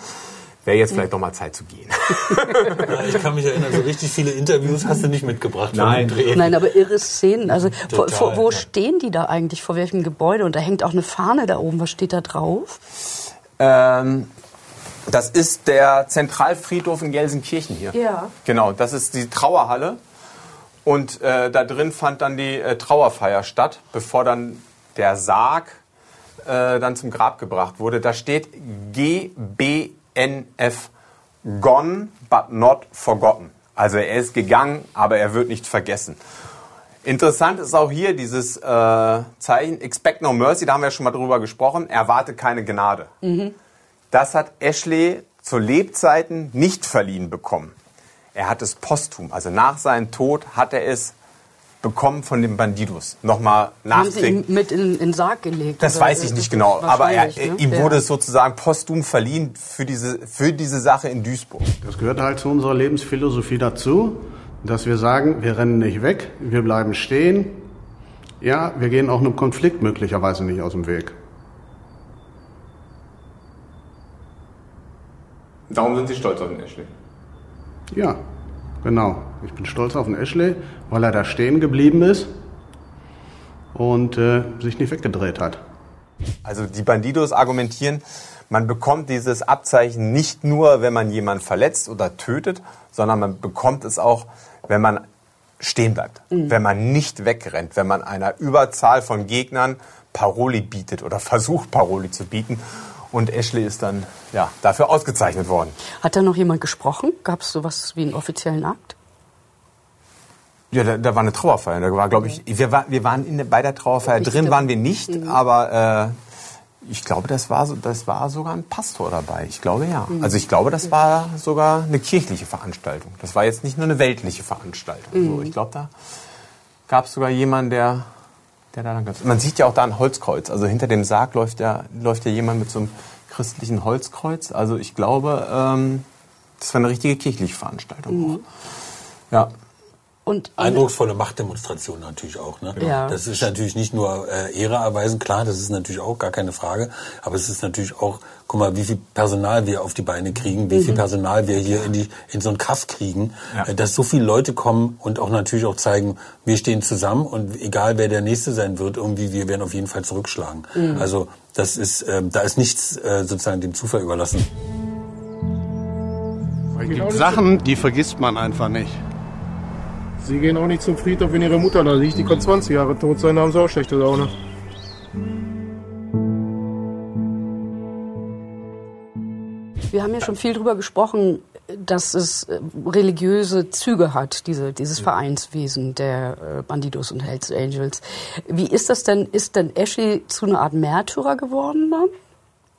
wäre jetzt vielleicht doch mal Zeit zu gehen. (laughs) ja, ich kann mich erinnern, so richtig viele Interviews hast du nicht mitgebracht. Nein, Nein aber irre Szenen. Also Total, vor, wo ja. stehen die da eigentlich? Vor welchem Gebäude? Und da hängt auch eine Fahne da oben. Was steht da drauf? Ähm, das ist der Zentralfriedhof in Gelsenkirchen hier. Ja. Genau, das ist die Trauerhalle. Und äh, da drin fand dann die äh, Trauerfeier statt, bevor dann der Sarg äh, dann zum Grab gebracht wurde. Da steht GB NF gone but not forgotten. Also er ist gegangen, aber er wird nicht vergessen. Interessant ist auch hier dieses äh, Zeichen Expect No Mercy, da haben wir ja schon mal drüber gesprochen, erwarte keine Gnade. Mhm. Das hat Ashley zu Lebzeiten nicht verliehen bekommen. Er hat es posthum, also nach seinem Tod hat er es bekommen von den Bandidos. Nochmal nachträglich. Haben Sie mit in den Sarg gelegt? Das weiß ich nicht genau. Aber er, ne? ihm wurde es sozusagen posthum verliehen für diese, für diese Sache in Duisburg. Das gehört halt zu unserer Lebensphilosophie dazu, dass wir sagen, wir rennen nicht weg, wir bleiben stehen. Ja, wir gehen auch einem Konflikt möglicherweise nicht aus dem Weg. Darum sind Sie stolz auf den Ashley? Ja, Genau. Ich bin stolz auf den Ashley, weil er da stehen geblieben ist und äh, sich nicht weggedreht hat. Also die Bandidos argumentieren, man bekommt dieses Abzeichen nicht nur, wenn man jemanden verletzt oder tötet, sondern man bekommt es auch, wenn man stehen bleibt, mhm. wenn man nicht wegrennt, wenn man einer Überzahl von Gegnern Paroli bietet oder versucht Paroli zu bieten. Und Ashley ist dann ja, dafür ausgezeichnet worden. Hat da noch jemand gesprochen? Gab es sowas wie einen offiziellen Akt? Ja, da, da war eine Trauerfeier. Da war, glaube ich, wir, war, wir waren in, bei der Trauerfeier drin, waren wir nicht, mhm. aber äh, ich glaube, das war, das war sogar ein Pastor dabei. Ich glaube ja. Mhm. Also ich glaube, das war sogar eine kirchliche Veranstaltung. Das war jetzt nicht nur eine weltliche Veranstaltung. Mhm. So, ich glaube, da gab es sogar jemanden, der, der da dann Man sieht ja auch da ein Holzkreuz. Also hinter dem Sarg läuft ja, läuft ja jemand mit so einem christlichen Holzkreuz. Also ich glaube, ähm, das war eine richtige kirchliche Veranstaltung. Mhm. Ja. Und Eindrucksvolle Machtdemonstration natürlich auch. Ne? Ja. Das ist natürlich nicht nur äh, Ehre erweisen, klar, das ist natürlich auch gar keine Frage, aber es ist natürlich auch, guck mal, wie viel Personal wir auf die Beine kriegen, wie mhm. viel Personal wir hier in, die, in so einen Kaff kriegen, ja. äh, dass so viele Leute kommen und auch natürlich auch zeigen, wir stehen zusammen und egal wer der Nächste sein wird, irgendwie, wir werden auf jeden Fall zurückschlagen. Mhm. Also das ist, äh, da ist nichts äh, sozusagen dem Zufall überlassen. Es gibt Sachen, die vergisst man einfach nicht. Sie gehen auch nicht zum Friedhof, wenn ihre Mutter da liegt. Die kann 20 Jahre tot sein, da haben sie auch schlechte Laune. Wir haben ja schon viel darüber gesprochen, dass es äh, religiöse Züge hat, diese, dieses Vereinswesen der äh, Bandidos und Hells Angels. Wie ist das denn? Ist denn Ashley zu einer Art Märtyrer geworden dann?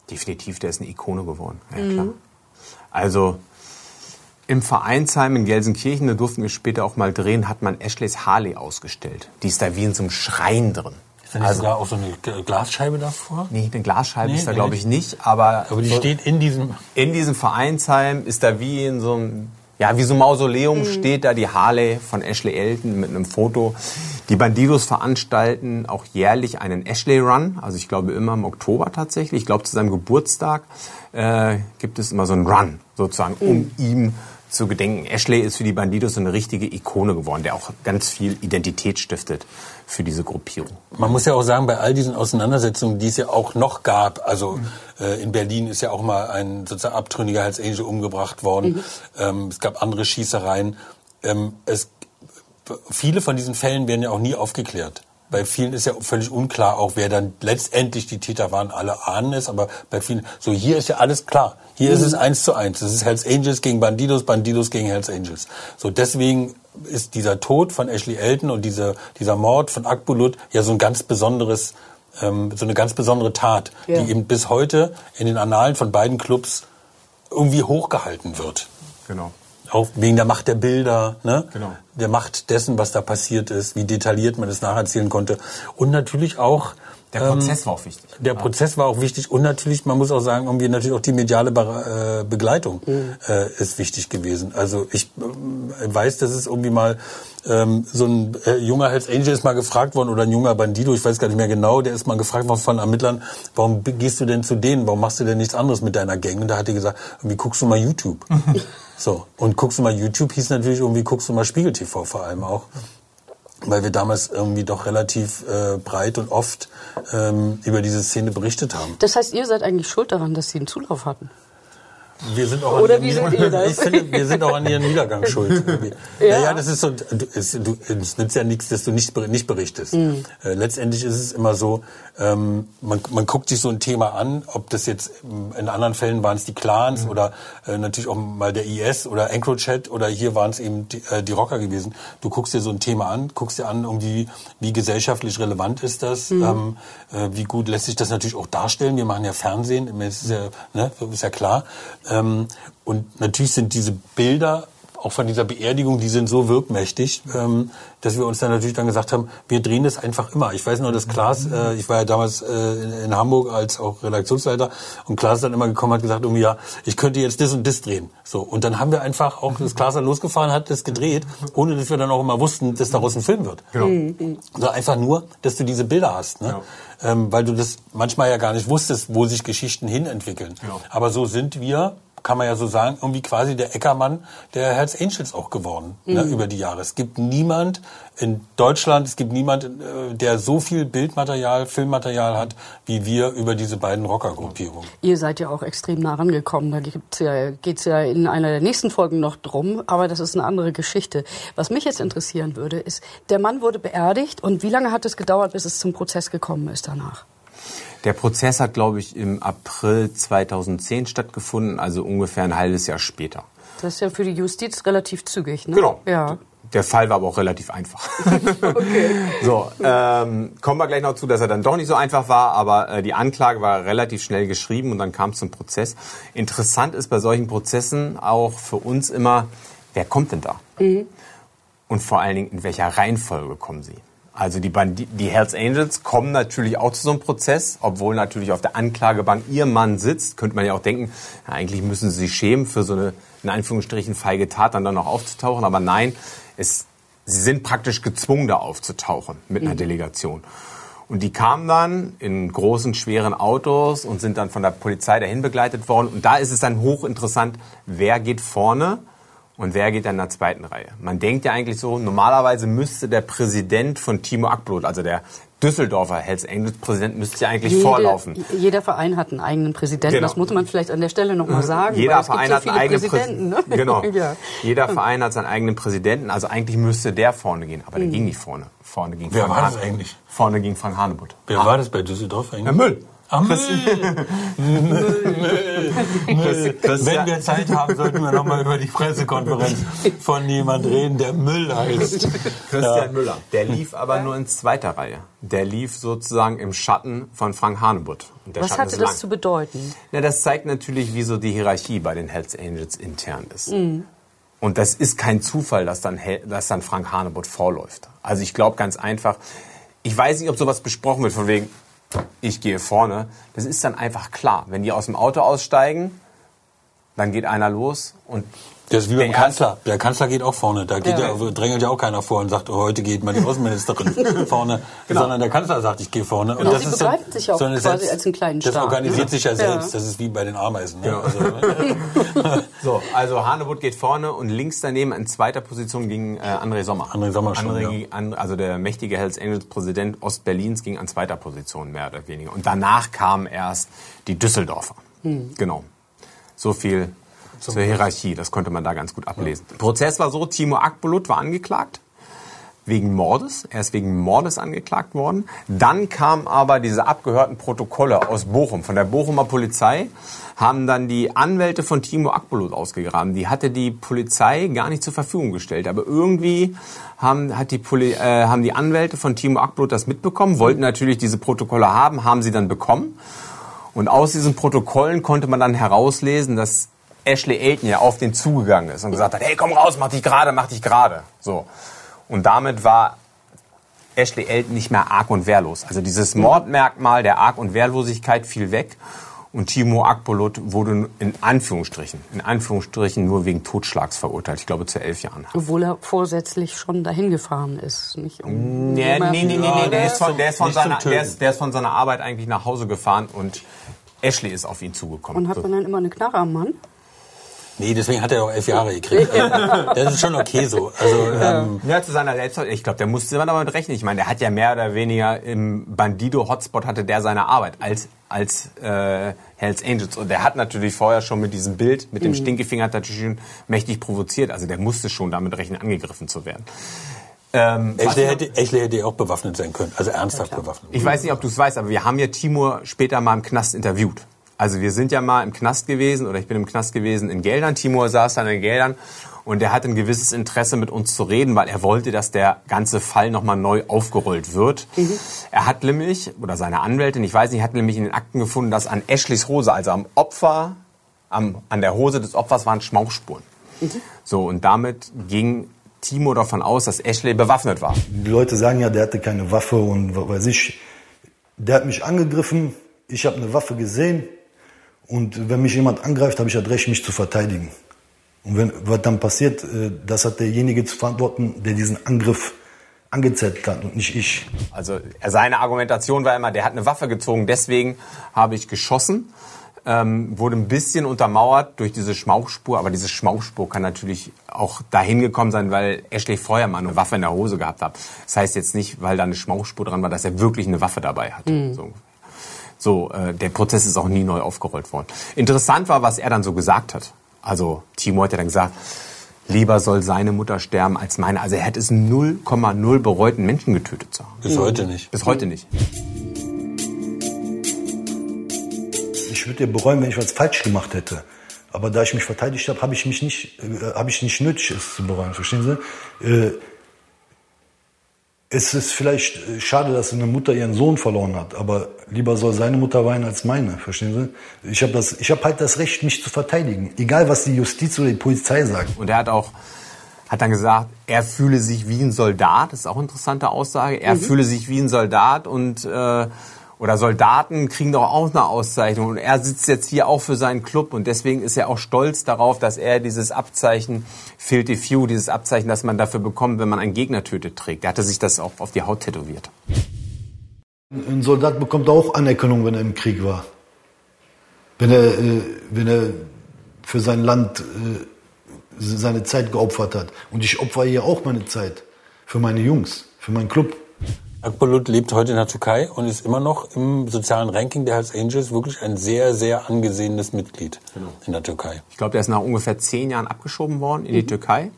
Definitiv, der ist eine Ikone geworden. Ja, klar. Mhm. Also im Vereinsheim in Gelsenkirchen, da durften wir später auch mal drehen, hat man Ashleys Harley ausgestellt. Die ist da wie in so einem Schrein drin. Ist da nicht also, sogar auch so eine Glasscheibe davor? Nee, eine Glasscheibe nee, ist da glaube ich nicht, aber... Aber die so steht in diesem... In diesem Vereinsheim ist da wie in so einem... Ja, wie so ein Mausoleum mhm. steht da die Harley von Ashley Elton mit einem Foto. Die Bandidos veranstalten auch jährlich einen Ashley Run, also ich glaube immer im Oktober tatsächlich. Ich glaube zu seinem Geburtstag äh, gibt es immer so einen Run sozusagen, um mhm. ihm zu gedenken. Ashley ist für die Bandidos so eine richtige Ikone geworden, der auch ganz viel Identität stiftet für diese Gruppierung. Man muss ja auch sagen, bei all diesen Auseinandersetzungen, die es ja auch noch gab, also mhm. äh, in Berlin ist ja auch mal ein sozusagen abtrünniger Hells Angel umgebracht worden. Mhm. Ähm, es gab andere Schießereien. Ähm, es, viele von diesen Fällen werden ja auch nie aufgeklärt. Bei vielen ist ja völlig unklar, auch wer dann letztendlich die Täter waren. Alle ahnen es, aber bei vielen, so hier ist ja alles klar. Hier ist es eins zu eins. Das ist Hells Angels gegen Bandidos, Bandidos gegen Hells Angels. So deswegen ist dieser Tod von Ashley Elton und dieser, dieser Mord von Akbulut ja so ein ganz besonderes, ähm, so eine ganz besondere Tat, Ja. die eben bis heute in den Annalen von beiden Clubs irgendwie hochgehalten wird. Genau. Auch wegen der Macht der Bilder, ne? Genau. der Macht dessen, was da passiert ist, wie detailliert man es nacherzählen konnte. Und natürlich auch Der ähm, Prozess war auch wichtig. der Prozess war auch wichtig und natürlich, man muss auch sagen, irgendwie natürlich auch die mediale Be äh, Begleitung äh, ist wichtig gewesen. Also ich ähm, weiß, dass es irgendwie mal ähm, so ein äh, junger Hells Angel ist mal gefragt worden oder ein junger Bandido, ich weiß gar nicht mehr genau, der ist mal gefragt worden von Ermittlern, warum gehst du denn zu denen, warum machst du denn nichts anderes mit deiner Gang? Und da hat er gesagt, irgendwie guckst du mal YouTube. (laughs) so und guckst du mal YouTube hieß natürlich irgendwie guckst du mal Spiegel TV vor allem auch weil wir damals irgendwie doch relativ äh, breit und oft ähm, über diese Szene berichtet haben. Das heißt, ihr seid eigentlich schuld daran, dass sie einen Zulauf hatten. Wir sind auch Oder an wie ihren, seht ihr das? (laughs) Ich finde, wir sind auch an ihren Niedergang schuld. (laughs) Ja. ja. ja, das ist so. du- Es, du, es nützt ja nichts, dass du nicht, nicht berichtest. Mhm. Äh, letztendlich ist es immer so, ähm, man, man guckt sich so ein Thema an, ob das jetzt ähm, in anderen Fällen waren es die Clans Mhm. oder äh, natürlich auch mal der IS oder EncroChat oder hier waren es eben die, äh, die Rocker gewesen. Du guckst dir so ein Thema an, guckst dir an, irgendwie, wie gesellschaftlich relevant ist das, Mhm. ähm, äh, wie gut lässt sich das natürlich auch darstellen. Wir machen ja Fernsehen, ist ja, ne, ist ja klar. Ähm, und natürlich sind diese Bilder auch von dieser Beerdigung, die sind so wirkmächtig, ähm, dass wir uns dann natürlich dann gesagt haben, wir drehen das einfach immer. Ich weiß noch, dass Klaas, äh, ich war ja damals äh, in, Hamburg als auch Redaktionsleiter und Klaas ist dann immer gekommen hat gesagt, irgendwie, ja, ich könnte jetzt das und das drehen. So und dann haben wir einfach auch, das Klaas dann losgefahren hat, das gedreht, ohne dass wir dann auch immer wussten, dass daraus ein Film wird. Genau. Also einfach nur, dass du diese Bilder hast, ne? Ähm, weil du das manchmal ja gar nicht wusstest, wo sich Geschichten hin entwickeln. Genau. Aber so sind wir, kann man ja so sagen, irgendwie quasi der Eckermann der Hells Angels auch geworden ne, über die Jahre. Es gibt niemand in Deutschland, es gibt niemand, äh, der so viel Bildmaterial, Filmmaterial hat, wie wir über diese beiden Rockergruppierungen. Ihr seid ja auch extrem nah rangekommen. Da gibt's ja, geht's ja in einer der nächsten Folgen noch drum, aber das ist eine andere Geschichte. Was mich jetzt interessieren würde, ist, der Mann wurde beerdigt und wie lange hat es gedauert, bis es zum Prozess gekommen ist danach? Der Prozess hat, glaube ich, im April 2010 stattgefunden, also ungefähr ein halbes Jahr später. Das ist ja für die Justiz relativ zügig, ne? Genau. Ja. Der Fall war aber auch relativ einfach. (laughs) So, ähm, kommen wir gleich noch zu, dass er dann doch nicht so einfach war, aber äh, die Anklage war relativ schnell geschrieben und dann kam es zum Prozess. Interessant ist bei solchen Prozessen auch für uns immer, wer kommt denn da? Und vor allen Dingen, in welcher Reihenfolge kommen sie? Also die, Bandi die Hells Angels kommen natürlich auch zu so einem Prozess, obwohl natürlich auf der Anklagebank ihr Mann sitzt, könnte man ja auch denken, na, eigentlich müssen sie sich schämen für so eine, in Anführungsstrichen, feige Tat dann, dann noch aufzutauchen. Aber nein, es, sie sind praktisch gezwungen, da aufzutauchen mit einer Delegation. Und die kamen dann in großen, schweren Autos und sind dann von der Polizei dahin begleitet worden. Und da ist es dann hochinteressant, wer geht vorne und wer geht dann in der zweiten Reihe? Man denkt ja eigentlich so, normalerweise müsste der Präsident von Timo Akblut, also der Düsseldorfer Hells Angels Präsident, müsste ja eigentlich vorlaufen. Jeder Verein hat einen eigenen Präsidenten. Genau. Das muss man vielleicht an der Stelle noch mal sagen. Jeder Verein so hat einen eigenen Präsidenten. Ne? Genau. (laughs) ja. Jeder Verein hat seinen eigenen Präsidenten. Also eigentlich müsste der vorne gehen. Aber der ging nicht vorne. Vorne ging Wer Frank war das eigentlich? Vorne ging Frank Hanebutt. Wer war das bei Düsseldorf eigentlich? Herr Müll. Müll. (laughs) Wenn wir Zeit haben, sollten wir noch mal über die Pressekonferenz von jemand reden, der Müll heißt. Christian Müller. Der lief aber nur in zweiter Reihe. Der lief sozusagen im Schatten von Frank Hanebutt. Und der Was Schatten hatte das zu bedeuten? Ja, das zeigt natürlich, wie so die Hierarchie bei den Hells Angels intern ist. Und das ist kein Zufall, dass dann, dass dann Frank Hanebutt vorläuft. Also ich glaube ganz einfach, ich weiß nicht, ob sowas besprochen wird, von wegen, ich gehe vorne. Das ist dann einfach klar. Wenn die aus dem Auto aussteigen, dann geht einer los und Das ist wie beim Der Kanzler. Der Kanzler geht auch vorne. Da geht Ja. ja. drängelt ja auch keiner vor und sagt, oh, heute geht mal die Außenministerin (laughs) vorne. Sondern der Kanzler sagt, ich gehe vorne. Und Genau, sie begreifen sich auch eine quasi als einen kleinen Das Staat, organisiert ne? sich ja Ja. selbst. Das ist wie bei den Ameisen. Ne? Genau. Also, (laughs) (laughs) So, also Hanebutt geht vorne und links daneben in zweiter Position ging äh, André Sommer. André Sommer schon, André, ja. Also der mächtige Hells Angels Präsident Ostberlins ging an zweiter Position mehr oder weniger. Und danach kamen erst die Düsseldorfer. Genau. So viel zur Hierarchie, das konnte man da ganz gut ablesen. Der Prozess war so, Timo Akbulut war angeklagt. wegen Mordes. Er ist wegen Mordes angeklagt worden. Dann kamen aber diese abgehörten Protokolle aus Bochum, von der Bochumer Polizei, haben dann die Anwälte von Timo Akbulut ausgegraben. Die hatte die Polizei gar nicht zur Verfügung gestellt. Aber irgendwie haben, hat die Poli äh, haben die Anwälte von Timo Akbulut das mitbekommen, wollten natürlich diese Protokolle haben, haben sie dann bekommen. Und aus diesen Protokollen konnte man dann herauslesen, dass Ashley Elton ja auf den zugegangen ist und gesagt hat, hey, komm raus, mach dich gerade, mach dich gerade. So. Und damit war Ashley Elton nicht mehr arg und wehrlos. Also dieses Mordmerkmal der Arg- und Wehrlosigkeit fiel weg. Und Timo Akpolut wurde in Anführungsstrichen, in Anführungsstrichen nur wegen Totschlags verurteilt. Ich glaube zu elf Jahren. Obwohl er vorsätzlich schon dahin gefahren ist. Nicht um Nee, nee, nee, nee, nee. Der, ist von, der, ist von seiner, der, ist, der ist von seiner Arbeit eigentlich nach Hause gefahren und Ashley ist auf ihn zugekommen. Und hat man dann immer eine Knarre am Mann? Nee, deswegen hat er auch elf Jahre gekriegt. (laughs) Das ist schon okay so. Also, ähm, Ja, zu seiner Selbstverteidigung. Ich glaube, der musste man damit rechnen. Ich meine, der hat ja mehr oder weniger im Bandido-Hotspot hatte der seine Arbeit als als äh, Hells Angels. Und der hat natürlich vorher schon mit diesem Bild, mit dem Stinkefinger, hat natürlich schon mächtig provoziert. Also der musste schon damit rechnen, angegriffen zu werden. Ähm, Ashley hätte, Ashley hätte ja auch bewaffnet sein können. Also ernsthaft bewaffnet. Ich weiß nicht, ob du es weißt, aber wir haben ja Timur später mal im Knast interviewt. Also wir sind ja mal im Knast gewesen oder ich bin im Knast gewesen in Geldern. Timur saß dann in Geldern und er hatte ein gewisses Interesse mit uns zu reden, weil er wollte, dass der ganze Fall nochmal neu aufgerollt wird. Er hat nämlich, oder seine Anwältin, ich weiß nicht, hat nämlich in den Akten gefunden, dass an Ashleys Hose, also am Opfer, am, an der Hose des Opfers waren Schmauchspuren. So, und damit ging Timo davon aus, dass Ashley bewaffnet war. Die Leute sagen ja, der hatte keine Waffe und was weiß ich. Der hat mich angegriffen, ich habe eine Waffe gesehen und wenn mich jemand angreift, habe ich das Recht, mich zu verteidigen. Und wenn, was dann passiert, äh, das hat derjenige zu verantworten, der diesen Angriff angezettelt hat und nicht ich. Also er- seine Argumentation war immer, der hat eine Waffe gezogen, deswegen habe ich geschossen. Ähm, wurde ein bisschen untermauert durch diese Schmauchspur, aber diese Schmauchspur kann natürlich auch dahin gekommen sein, weil Ashley vorher mal eine Waffe in der Hose gehabt hat. Das heißt jetzt nicht, weil da eine Schmauchspur dran war, dass er wirklich eine Waffe dabei hatte. So. So, äh, der Prozess ist auch nie neu aufgerollt worden. Interessant war, was er dann so gesagt hat. Also Timo hat ja dann gesagt, lieber soll seine Mutter sterben als meine. Also er hätte es 0,0 bereuten Menschen getötet zu haben. Bis heute nicht. Bis heute nicht. Ich würde ja bereuen, wenn ich was falsch gemacht hätte. Aber da ich mich verteidigt habe, habe ich mich nicht, äh, habe ich nicht nötig, es zu bereuen. Verstehen Sie? Äh, es ist vielleicht äh, schade, dass eine Mutter ihren Sohn verloren hat, aber lieber soll seine Mutter weinen als meine. Verstehen Sie? Ich habe das, ich habe halt das Recht, mich zu verteidigen, egal was die Justiz oder die Polizei sagt. Und er hat auch hat dann gesagt, er fühle sich wie ein Soldat. Das ist auch eine interessante Aussage. Er fühle sich wie ein Soldat und äh, oder Soldaten kriegen doch auch eine Auszeichnung. Und er sitzt jetzt hier auch für seinen Club und deswegen ist er auch stolz darauf, dass er dieses Abzeichen Filthy Few, dieses Abzeichen, das man dafür bekommt, wenn man einen Gegner tötet, trägt. Er hatte sich das auch auf die Haut tätowiert. Ein Soldat bekommt auch Anerkennung, wenn er im Krieg war. Wenn er, äh, wenn er für sein Land äh, seine Zeit geopfert hat. Und ich opfere hier auch meine Zeit. Für meine Jungs, für meinen Club. Akbulut lebt heute in der Türkei und ist immer noch im sozialen Ranking der Hells Angels wirklich ein sehr, sehr angesehenes Mitglied in der Türkei. Ich glaube, der ist nach ungefähr zehn Jahren abgeschoben worden in die Türkei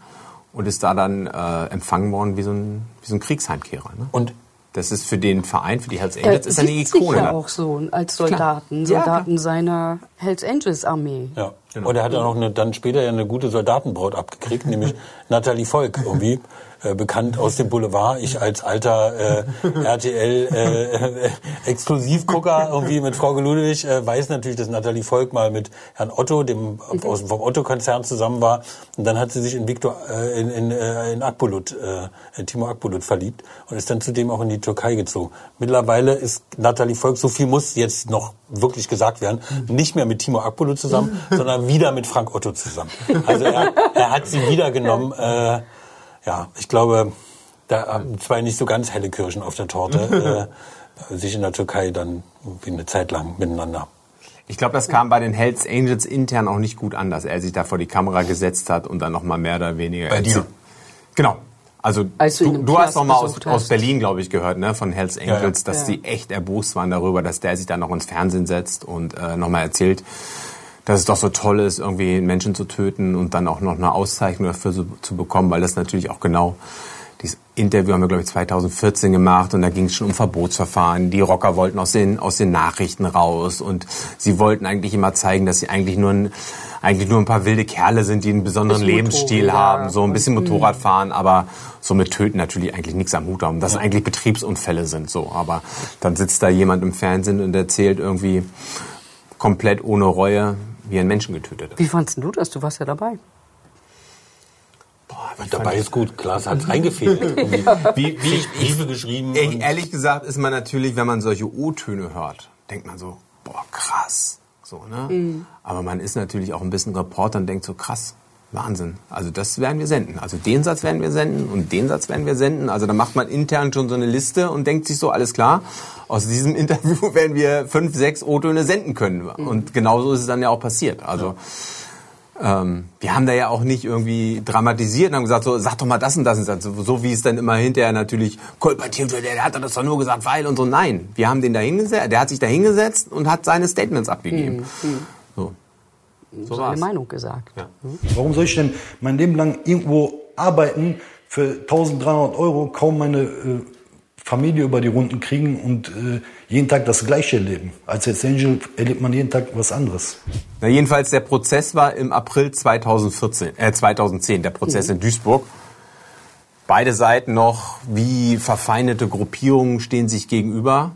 und ist da dann äh, empfangen worden wie so ein, wie so ein Kriegsheimkehrer. Ne? Und Das ist für den Verein, für die Hells Er Angels, ist eine Ikone. ja ne? auch so als Soldaten, Ja, klar. Soldaten seiner Hells Angels Armee. Ja. Und er hat dann auch eine, dann später ja eine gute Soldatenbraut abgekriegt, nämlich (laughs) Nathalie Volk irgendwie. Äh, bekannt aus dem Boulevard. Ich als alter äh, RTL äh, äh, irgendwie mit Frau Ludwig weiß natürlich, dass Nathalie Volk mal mit Herrn Otto, dem aus, vom Otto-Konzern zusammen war. Und dann hat sie sich in Viktor, äh, in, in, äh, in Akbulut, in Timo Akbulut verliebt und ist dann zudem auch in die Türkei gezogen. Mittlerweile ist Nathalie Volk, so viel muss jetzt noch wirklich gesagt werden, nicht mehr mit Timo Akbulut zusammen, sondern wieder mit Frank Otto zusammen. Also er, er hat sie wiedergenommen. Äh, ja, ich glaube, da haben zwei nicht so ganz helle Kirschen auf der Torte (laughs) äh, sich in der Türkei dann irgendwie eine Zeit lang miteinander. Ich glaube, das kam bei den Hells Angels intern auch nicht gut an, dass er sich da vor die Kamera gesetzt hat und dann noch mal mehr oder weniger. Bei dir? Genau. Also Als du du, hast Knast noch mal aus, aus. Berlin, glaube ich, gehört, ne, von Hells Angels, dass Ja. die echt erbost waren darüber, dass der sich dann noch ins Fernsehen setzt und äh, noch mal erzählt, dass es doch so toll ist, irgendwie Menschen zu töten und dann auch noch eine Auszeichnung dafür zu, zu bekommen, weil das natürlich auch genau dies, Interview haben wir, glaube ich, 2014 gemacht und da ging es schon um Verbotsverfahren. Die Rocker wollten aus den, aus den Nachrichten raus und sie wollten eigentlich immer zeigen, dass sie eigentlich nur ein, eigentlich nur ein paar wilde Kerle sind, die einen besonderen Lebensstil Motorrad, haben, so ein bisschen mhm. Motorrad fahren, aber so mit Töten natürlich eigentlich nichts am Hut haben. Dass ja. eigentlich Betriebsunfälle sind, so. Aber dann sitzt da jemand im Fernsehen und erzählt irgendwie komplett ohne Reue, wie ein Menschen getötet hat. Wie fandest du das? Du warst ja dabei. Boah, dabei ist gut, Klaas hat es eingefehlt. (laughs) wie, wie ich Briefe geschrieben. Ey, ehrlich gesagt ist man natürlich, wenn man solche O-Töne hört, denkt man so, boah, krass. So, ne? Mhm. Aber man ist natürlich auch ein bisschen Reporter und denkt so, krass, Wahnsinn. Also das werden wir senden. Also den Satz werden wir senden und den Satz werden wir senden. Also da macht man intern schon so eine Liste und denkt sich so, alles klar, aus diesem (laughs) Interview werden wir fünf, sechs O-Töne senden können. Mhm. Und genauso ist es dann ja auch passiert. Also ja. Ähm, wir haben da ja auch nicht irgendwie dramatisiert und haben gesagt, so, sag doch mal das und das. Und das. So, wie es dann immer hinterher natürlich kolportiert wird, der hat das doch nur gesagt, weil und so. Nein, wir haben den da hingesetzt, der hat sich da hingesetzt und hat seine Statements abgegeben. Mhm. So. Seine Meinung gesagt. Ja. Mhm. Warum soll ich denn mein Leben lang irgendwo arbeiten für 1300 Euro, kaum meine äh, Familie über die Runden kriegen und äh, jeden Tag das Gleiche erleben. Als Jetzt Angel erlebt man jeden Tag was anderes. Na jedenfalls, der Prozess war im April 2014, äh, 2010, der Prozess mhm. in Duisburg. Beide Seiten noch wie verfeindete Gruppierungen stehen sich gegenüber.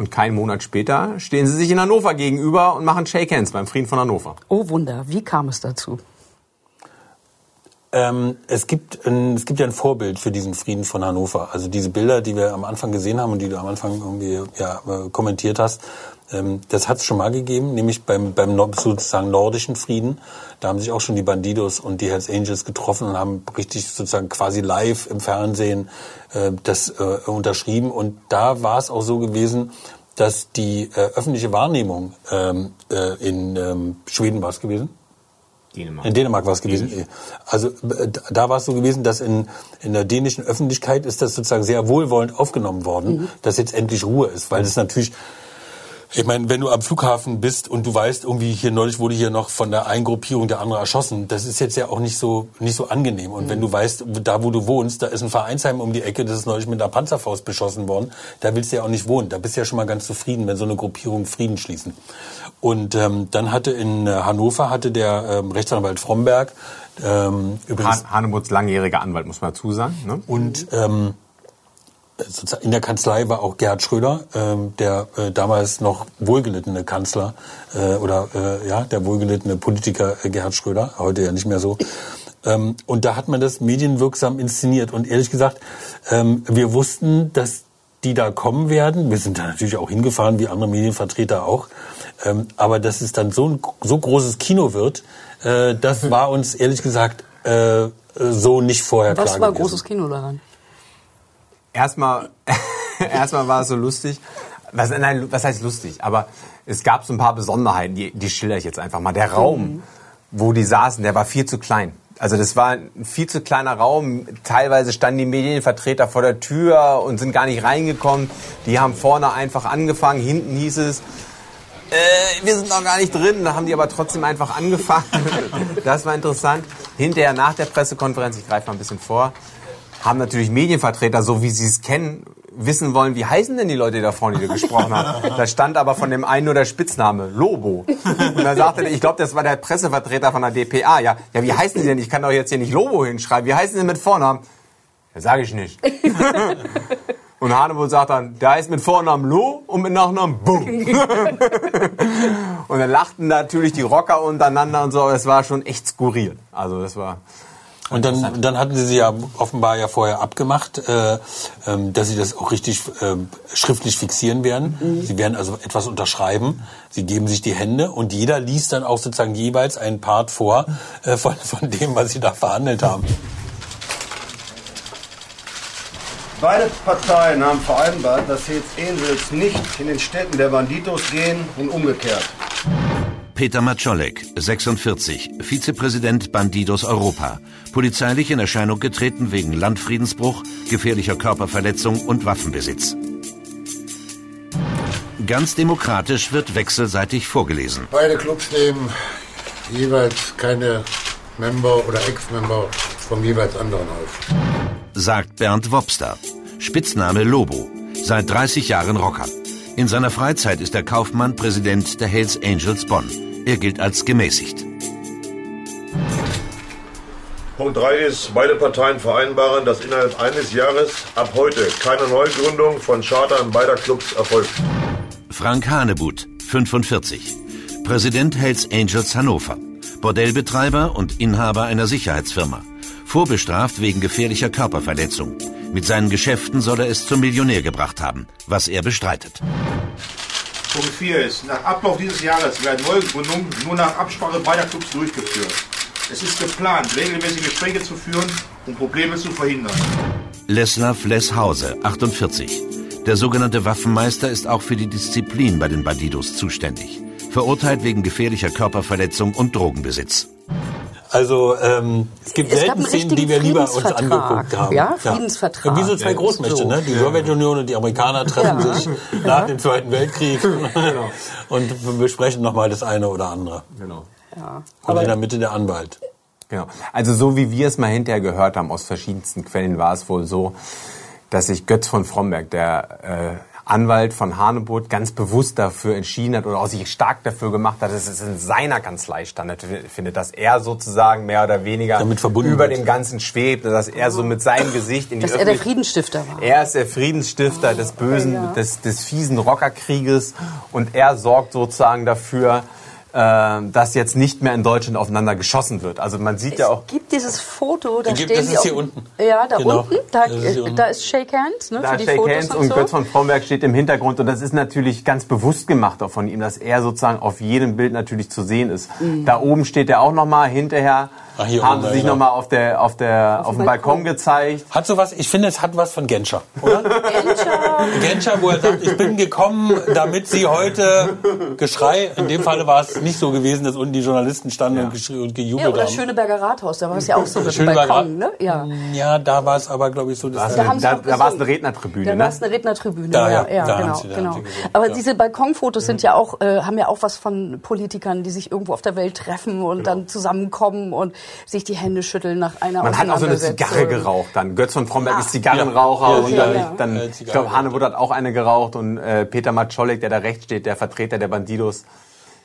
Und keinen Monat später stehen sie sich in Hannover gegenüber und machen Shake Hands beim Frieden von Hannover. Oh Wunder, wie kam es dazu? Ähm, es, gibt ein, es gibt ja ein Vorbild für diesen Frieden von Hannover. Also diese Bilder, die wir am Anfang gesehen haben und die du am Anfang irgendwie ja, äh, kommentiert hast, das hat es schon mal gegeben, nämlich beim, beim sozusagen nordischen Frieden. Da haben sich auch schon die Bandidos und die Hells Angels getroffen und haben richtig sozusagen quasi live im Fernsehen äh, das äh, unterschrieben. Und da war es auch so gewesen, dass die äh, öffentliche Wahrnehmung ähm, äh, in ähm, Schweden war es gewesen Dänemark. In Dänemark war es gewesen. Dänisch. Also äh, da war es so gewesen, dass in, in der dänischen Öffentlichkeit ist das sozusagen sehr wohlwollend aufgenommen worden, mhm. dass jetzt endlich Ruhe ist, weil es natürlich ich meine, wenn du am Flughafen bist und du weißt, irgendwie hier neulich wurde hier noch von der einen Gruppierung der andere erschossen, das ist jetzt ja auch nicht so nicht so angenehm. Und mhm. wenn du weißt, da wo du wohnst, da ist ein Vereinsheim um die Ecke, das ist neulich mit einer Panzerfaust beschossen worden, da willst du ja auch nicht wohnen. Da bist du ja schon mal ganz zufrieden, wenn so eine Gruppierung Frieden schließen. Und ähm, dann hatte in äh, Hannover hatte der ähm, Rechtsanwalt Fromberg ähm, übrigens Han Hanemuts langjähriger Anwalt muss man dazu sagen. Ne? Und ähm, in der Kanzlei war auch Gerhard Schröder, ähm, der äh, damals noch wohlgelittene Kanzler äh, oder äh, ja der wohlgelittene Politiker äh, Gerhard Schröder, heute ja nicht mehr so. Ähm, und da hat man das medienwirksam inszeniert. Und ehrlich gesagt, ähm, wir wussten, dass die da kommen werden. Wir sind da natürlich auch hingefahren, wie andere Medienvertreter auch. Ähm, aber dass es dann so ein so großes Kino wird, äh, das (laughs) war uns ehrlich gesagt äh, so nicht vorher Was klar war gewesen. großes Kino daran? Erstmal, (laughs) erstmal war es so lustig. Was, nein, was heißt lustig? Aber es gab so ein paar Besonderheiten, die, die schilder ich jetzt einfach mal. Der Raum, mhm. wo die saßen, der war viel zu klein. Also das war ein viel zu kleiner Raum. Teilweise standen die Medienvertreter vor der Tür und sind gar nicht reingekommen. Die haben vorne einfach angefangen. Hinten hieß es, äh, wir sind noch gar nicht drin. Da haben die aber trotzdem einfach angefangen. (laughs) Das war interessant. Hinterher nach der Pressekonferenz, ich greife mal ein bisschen vor, haben natürlich Medienvertreter, so wie sie es kennen, wissen wollen, wie heißen denn die Leute, die da vorne die gesprochen haben. (laughs) Da stand aber von dem einen nur der Spitzname, Lobo. Und dann sagte er, ich glaube, das war der Pressevertreter von der DPA. Ja, ja, wie heißen die denn? Ich kann doch jetzt hier nicht Lobo hinschreiben. Wie heißen sie mit Vornamen? Ja, sage ich nicht. (laughs) Und Hannibal sagt dann, der heißt mit Vornamen Lo und mit Nachnamen Bum. (laughs) und dann lachten natürlich die Rocker untereinander und so. Es war schon echt skurril. Also das war und dann, dann hatten sie sich ja offenbar ja vorher abgemacht, äh, ähm, dass sie das auch richtig äh, schriftlich fixieren werden. Mhm. Sie werden also etwas unterschreiben. Sie geben sich die Hände und jeder liest dann auch sozusagen jeweils einen Part vor äh, von, von dem, was sie da verhandelt haben. Beide Parteien haben vereinbart, dass Hells Angels nicht in den Städten der Banditos gehen und umgekehrt. Peter Maczolek, 46, Vizepräsident Bandidos Europa, polizeilich in Erscheinung getreten wegen Landfriedensbruch, gefährlicher Körperverletzung und Waffenbesitz. Ganz demokratisch wird wechselseitig vorgelesen. Beide Clubs nehmen jeweils keine Member oder Ex-Member vom jeweils anderen auf. sagt Bernd Wobster. Spitzname Lobo. Seit 30 Jahren Rocker. In seiner Freizeit ist der Kaufmann Präsident der Hells Angels Bonn. Er gilt als gemäßigt. Punkt 3 ist, beide Parteien vereinbaren, dass innerhalb eines Jahres ab heute keine Neugründung von Chartern beider Clubs erfolgt. Frank Hanebut, 45. Präsident Hells Angels Hannover. Bordellbetreiber und Inhaber einer Sicherheitsfirma. Vorbestraft wegen gefährlicher Körperverletzung. Mit seinen Geschäften soll er es zum Millionär gebracht haben, was er bestreitet. Punkt 4 ist, nach Ablauf dieses Jahres werden Neugründungen nur nach Absprache beider Clubs durchgeführt. Es ist geplant, regelmäßige Gespräche zu führen, um Probleme zu verhindern. Leslav Leshause, 48. Der sogenannte Waffenmeister ist auch für die Disziplin bei den Bandidos zuständig. Verurteilt wegen gefährlicher Körperverletzung und Drogenbesitz. Also ähm, es gibt Es selten Szenen, die wir lieber uns angeguckt haben. Ja, Friedensvertrag. Wie so zwei Ja. Großmächte, So. ne? Die Sowjetunion und die Amerikaner treffen Ja. sich nach dem Zweiten Weltkrieg (laughs) und besprechen nochmal das eine oder andere. Genau. Ja. Und in der Mitte der Anwalt. Genau. Also so wie wir es mal hinterher gehört haben aus verschiedensten Quellen, war es wohl so, dass sich Götz von Fromberg, der äh, Anwalt von Hanebut, ganz bewusst dafür entschieden hat oder auch sich stark dafür gemacht hat, dass es in seiner Kanzlei stattfindet, dass er sozusagen mehr oder weniger Damit verbunden über wird. dem Ganzen schwebt, dass er so mit seinem Gesicht in die Dass er der Friedensstifter war. er ist der Friedensstifter des bösen, des, des fiesen Rockerkrieges und er sorgt sozusagen dafür, dass jetzt nicht mehr in Deutschland aufeinander geschossen wird. Also man sieht ja auch, Es gibt dieses Foto, da Gibt- stehen das ist auf, hier unten. Ja, da Genau. unten, da, ist unten. da ist Shake Hands, ne, da für die Shake Fotos Hands und, und so. Götz von Fromberg steht im Hintergrund und das ist natürlich ganz bewusst gemacht auch von ihm, dass er sozusagen auf jedem Bild natürlich zu sehen ist. Mhm. Da oben steht er auch nochmal, hinterher Ach, hier haben sie sich ja. nochmal auf der auf der auf, dem Balkon gezeigt. Hat sowas, ich finde, es hat was von Genscher, oder? Genscher, wo er sagt, ich bin gekommen, damit Sie heute Geschrei, in dem Falle war es nicht so gewesen, dass unten die Journalisten standen und, geschrien und Ja, gejubelt oder haben. Schöneberger Rathaus, da war es ja auch so mit dem Balkon, ne? Ja. Ja, da war es aber, glaube ich, so, dass Da, haben sie Da, da war es eine Rednertribüne, Da ne? war es eine Rednertribüne, Da, ja, ja, ja, da genau, sie- da genau. sie gesungen, Aber ja. diese Balkonfotos sind ja auch, äh, haben ja auch was von Politikern, die sich irgendwo auf der Welt treffen und dann zusammenkommen und sich die Hände schütteln nach einer Man hat auch so eine. Zigarre geraucht dann. Götz von Fromberg Ah. ist Zigarrenraucher Ja, und dann, ja. dann Äh, ich glaube, Hanebut hat auch eine geraucht und äh, Peter Matscholek, der da rechts steht, der Vertreter der Bandidos.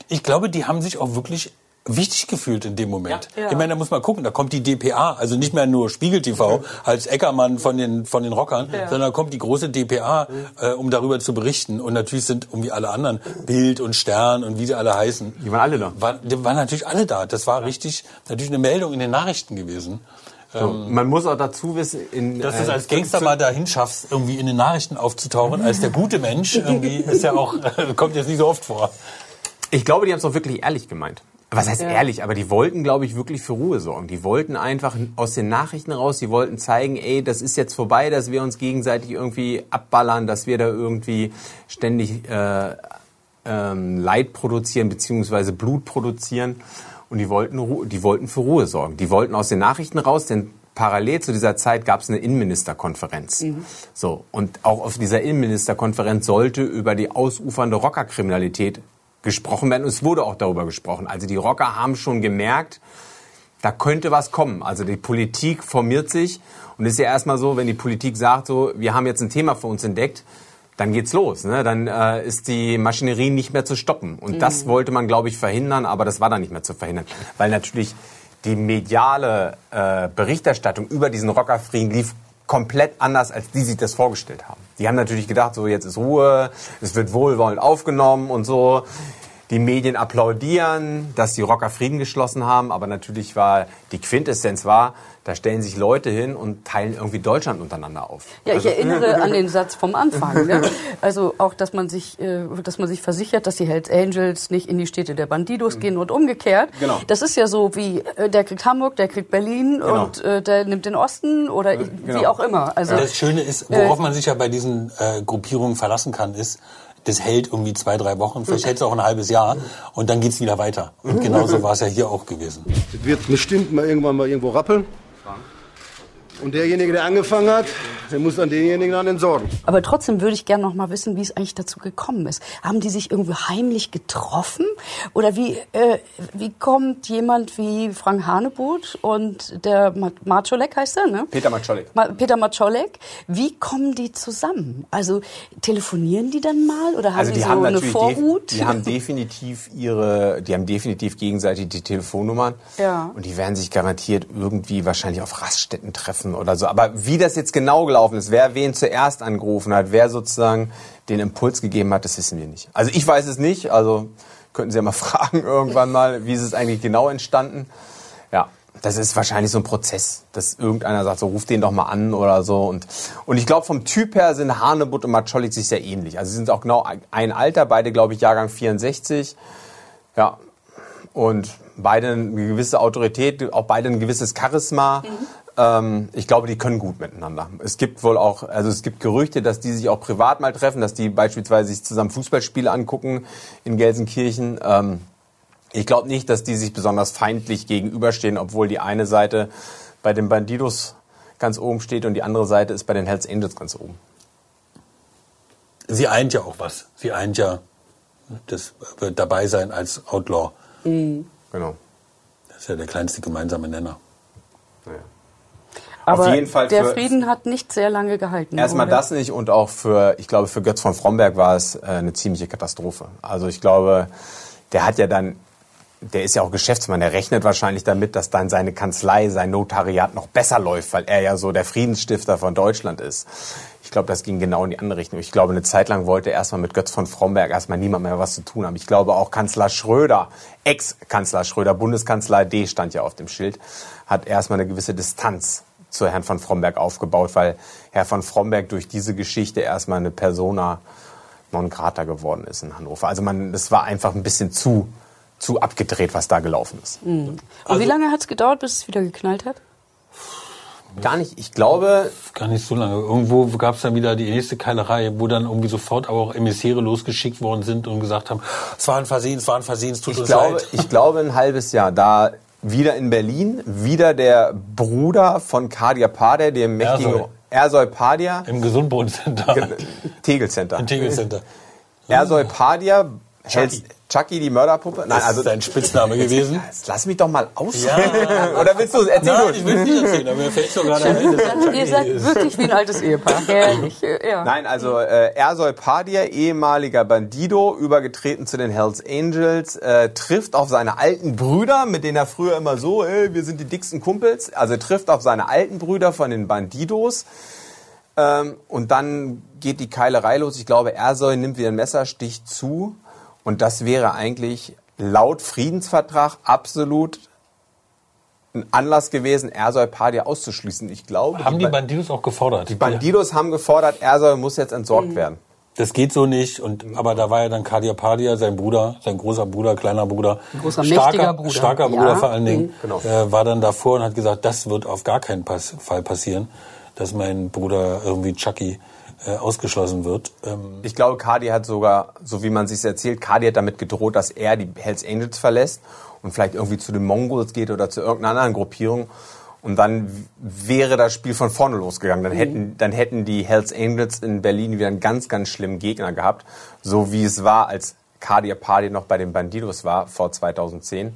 Ich glaube, die haben sich auch wirklich wichtig gefühlt in dem Moment. Ja. Ich meine, da muss man gucken, da kommt die DPA, also nicht mehr nur Spiegel TV als Eckermann von den von den Rockern, sondern da kommt die große DPA, äh, um darüber zu berichten. Und natürlich sind irgendwie alle anderen Bild und Stern und wie sie alle heißen. Die waren alle da. Waren, die waren natürlich alle da. Das war richtig natürlich eine Meldung in den Nachrichten gewesen. So, man muss auch dazu wissen, in, Dass du es äh, als Gangster mal dahin schaffst, irgendwie in den Nachrichten aufzutauchen, als der gute Mensch, irgendwie (laughs) ist ja auch, (laughs) kommt jetzt nicht so oft vor. Ich glaube, die haben es auch wirklich ehrlich gemeint. Was heißt ehrlich? Aber die wollten, glaube ich, wirklich für Ruhe sorgen. Die wollten einfach aus den Nachrichten raus, die wollten zeigen, ey, das ist jetzt vorbei, dass wir uns gegenseitig irgendwie abballern, dass wir da irgendwie ständig äh, ähm, Leid produzieren beziehungsweise Blut produzieren. Und die wollten, Ru- die wollten für Ruhe sorgen. Die wollten aus den Nachrichten raus, denn parallel zu dieser Zeit gab es eine Innenministerkonferenz. So und auch auf dieser Innenministerkonferenz sollte über die ausufernde Rockerkriminalität gesprochen werden. Und es wurde auch darüber gesprochen. Also die Rocker haben schon gemerkt, da könnte was kommen. Also die Politik formiert sich und es ist ja erstmal so, wenn die Politik sagt, so, wir haben jetzt ein Thema für uns entdeckt, dann geht's los. Ne? Dann äh, ist die Maschinerie nicht mehr zu stoppen. Und das wollte man, glaube ich, verhindern, aber das war dann nicht mehr zu verhindern. Weil natürlich die mediale äh, Berichterstattung über diesen Rockerfrieden lief komplett anders, als die sich das vorgestellt haben. Die haben natürlich gedacht, so jetzt ist Ruhe, es wird wohlwollend aufgenommen und so. Die Medien applaudieren, dass die Rocker Frieden geschlossen haben, aber natürlich war die Quintessenz war, da stellen sich Leute hin und teilen irgendwie Deutschland untereinander auf. Ja, Also- ich erinnere an den Satz vom Anfang. Ne? (laughs) Also auch, dass man sich, äh, dass man sich versichert, dass die Hells Angels nicht in die Städte der Bandidos gehen und umgekehrt. Mhm. Genau. Das ist ja so wie äh, der kriegt Hamburg, der kriegt Berlin Genau. und äh, der nimmt den Osten oder wie genau. auch immer. Also Das Schöne ist, worauf man sich ja bei diesen äh, Gruppierungen verlassen kann, ist, das hält irgendwie zwei, drei Wochen, vielleicht hält es auch ein halbes Jahr und dann geht's wieder weiter. Und genauso war es ja hier auch gewesen. Es wird bestimmt mal irgendwann mal irgendwo rappeln. Und derjenige, der angefangen hat, der muss dann denjenigen dann entsorgen. Aber trotzdem würde ich gerne noch mal wissen, wie es eigentlich dazu gekommen ist. Haben die sich irgendwie heimlich getroffen? Oder wie, äh, wie kommt jemand wie Frank Hanebut und der Ma- Marczolek heißt er, ne? Peter Matscholek. Ma Peter Matscholek, wie kommen die zusammen? Also telefonieren die dann mal oder haben Also die, die so haben eine Vorhut? die haben definitiv ihre, die haben definitiv gegenseitig die Telefonnummern. Ja. Und die werden sich garantiert irgendwie wahrscheinlich auf Raststätten treffen oder so. Aber wie das jetzt genau gelaufen ist, wer wen zuerst angerufen hat, wer sozusagen den Impuls gegeben hat, das wissen wir nicht. Also ich weiß es nicht. Also könnten Sie ja mal (laughs) fragen irgendwann mal, wie ist es eigentlich genau entstanden. Ja. Das ist wahrscheinlich so ein Prozess, dass irgendeiner sagt, so ruf den doch mal an oder so. Und, und ich glaube, vom Typ her sind Hanebut und Matscholik sich sehr ähnlich. Also sie sind auch genau ein Alter, beide, glaube ich, Jahrgang 64. Ja. Und beide eine gewisse Autorität, auch beide ein gewisses Charisma. Ähm, ich glaube, die können gut miteinander. Es gibt wohl auch, also es gibt Gerüchte, dass die sich auch privat mal treffen, dass die beispielsweise sich zusammen Fußballspiele angucken in Gelsenkirchen. Ähm, ich glaube nicht, dass die sich besonders feindlich gegenüberstehen, obwohl die eine Seite bei den Bandidos ganz oben steht und die andere Seite ist bei den Hells Angels ganz oben. Sie eint ja auch was. Sie eint ja das wird dabei sein als Outlaw. Genau. Das ist ja der kleinste gemeinsame Nenner. Aber Auf jeden Fall der Frieden hat nicht sehr lange gehalten. Erstmal das nicht und auch für, ich glaube, für Götz von Fromberg war es äh, eine ziemliche Katastrophe. Also ich glaube, der hat ja dann, der ist ja auch Geschäftsmann, der rechnet wahrscheinlich damit, dass dann seine Kanzlei, sein Notariat noch besser läuft, weil er ja so der Friedensstifter von Deutschland ist. Ich glaube, das ging genau in die andere Richtung. Ich glaube, eine Zeit lang wollte erstmal mit Götz von Fromberg erstmal niemand mehr was zu tun haben. Ich glaube auch Kanzler Schröder, Ex-Kanzler Schröder, Bundeskanzler D stand ja auf dem Schild, hat erstmal eine gewisse Distanz zu Herrn von Fromberg aufgebaut, weil Herr von Fromberg durch diese Geschichte erstmal eine Persona non grata geworden ist in Hannover. Also man, das war einfach ein bisschen zu, zu abgedreht, was da gelaufen ist. Mhm. Und Also wie lange hat es gedauert, bis es wieder geknallt hat? Gar nicht, ich glaube, Gar nicht so lange. Irgendwo gab es dann wieder die nächste Keilerei, wo dann irgendwie sofort aber auch Emissäre losgeschickt worden sind und gesagt haben, es war ein Versehen, es war ein Versehen, es tut ich uns glaube, leid. ich glaube ein halbes Jahr. Da wieder in Berlin, wieder der Bruder von Kadia Pader, dem mächtigen Ersoy. Ersoy Padia, Im Gesundbrunnen-Center. Tegel Center. Im Tegel Center. Ersoy Padia, Chucky. Chucky. Chucky die Mörderpuppe. Nein, Das also ist sein Spitzname gewesen. Lass mich doch mal aus. Ja. (laughs) Oder willst du es erzählen? Nein, ich will es nicht erzählen, aber mir fällt so gerade ein. Ihr seid ist. wirklich wie ein altes Ehepaar. Herrlich. äh, Ja. Nein, also äh, Ersoy Padia, ehemaliger Bandido, übergetreten zu den Hells Angels, äh, trifft auf seine alten Brüder, mit denen er früher immer so, ey, wir sind die dicksten Kumpels. Also trifft auf seine alten Brüder von den Bandidos. Ähm, und dann geht die Keilerei los. Ich glaube, Ersoy nimmt wieder einen Messerstich zu. Und das wäre eigentlich laut Friedensvertrag absolut ein Anlass gewesen, Ersoy Padia auszuschließen. Ich glaube, Haben die Ba- Bandidos auch gefordert? die Bandidos haben gefordert, Ersoy muss jetzt entsorgt werden. Das geht so nicht. Und, aber da war ja dann Kadia Padia, sein Bruder, sein großer Bruder, kleiner Bruder. großer, starker, mächtiger Bruder. Starker Ja. Bruder vor allen Dingen. Mhm. Genau. Äh, war dann davor und hat gesagt, das wird auf gar keinen Pass Fall passieren, dass mein Bruder irgendwie Chucky äh, ausgeschlossen wird. Ähm, Ich glaube, Cardi hat sogar, so wie man sich erzählt, Cardi hat damit gedroht, dass er die Hells Angels verlässt und vielleicht irgendwie zu den Mongols geht oder zu irgendeiner anderen Gruppierung. Und dann wäre das Spiel von vorne losgegangen. Dann hätten, dann hätten die Hells Angels in Berlin wieder einen ganz, ganz schlimmen Gegner gehabt. So wie es war, als Cardi Party noch bei den Bandidos war, vor 2010.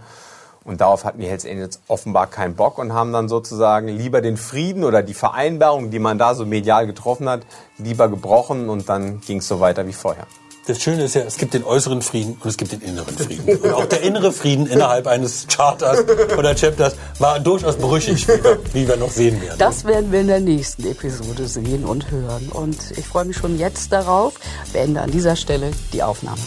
Und darauf hatten die Hells Angels offenbar keinen Bock und haben dann sozusagen lieber den Frieden oder die Vereinbarung, die man da so medial getroffen hat, lieber gebrochen und dann ging es so weiter wie vorher. Das Schöne ist ja, es gibt den äußeren Frieden und es gibt den inneren Frieden. (laughs) Und auch der innere Frieden innerhalb eines Charters oder Chapters war durchaus brüchig, wie wir, wie wir noch sehen werden. Das werden wir in der nächsten Episode sehen und hören. Und ich freue mich schon jetzt darauf. Beende an dieser Stelle die Aufnahme.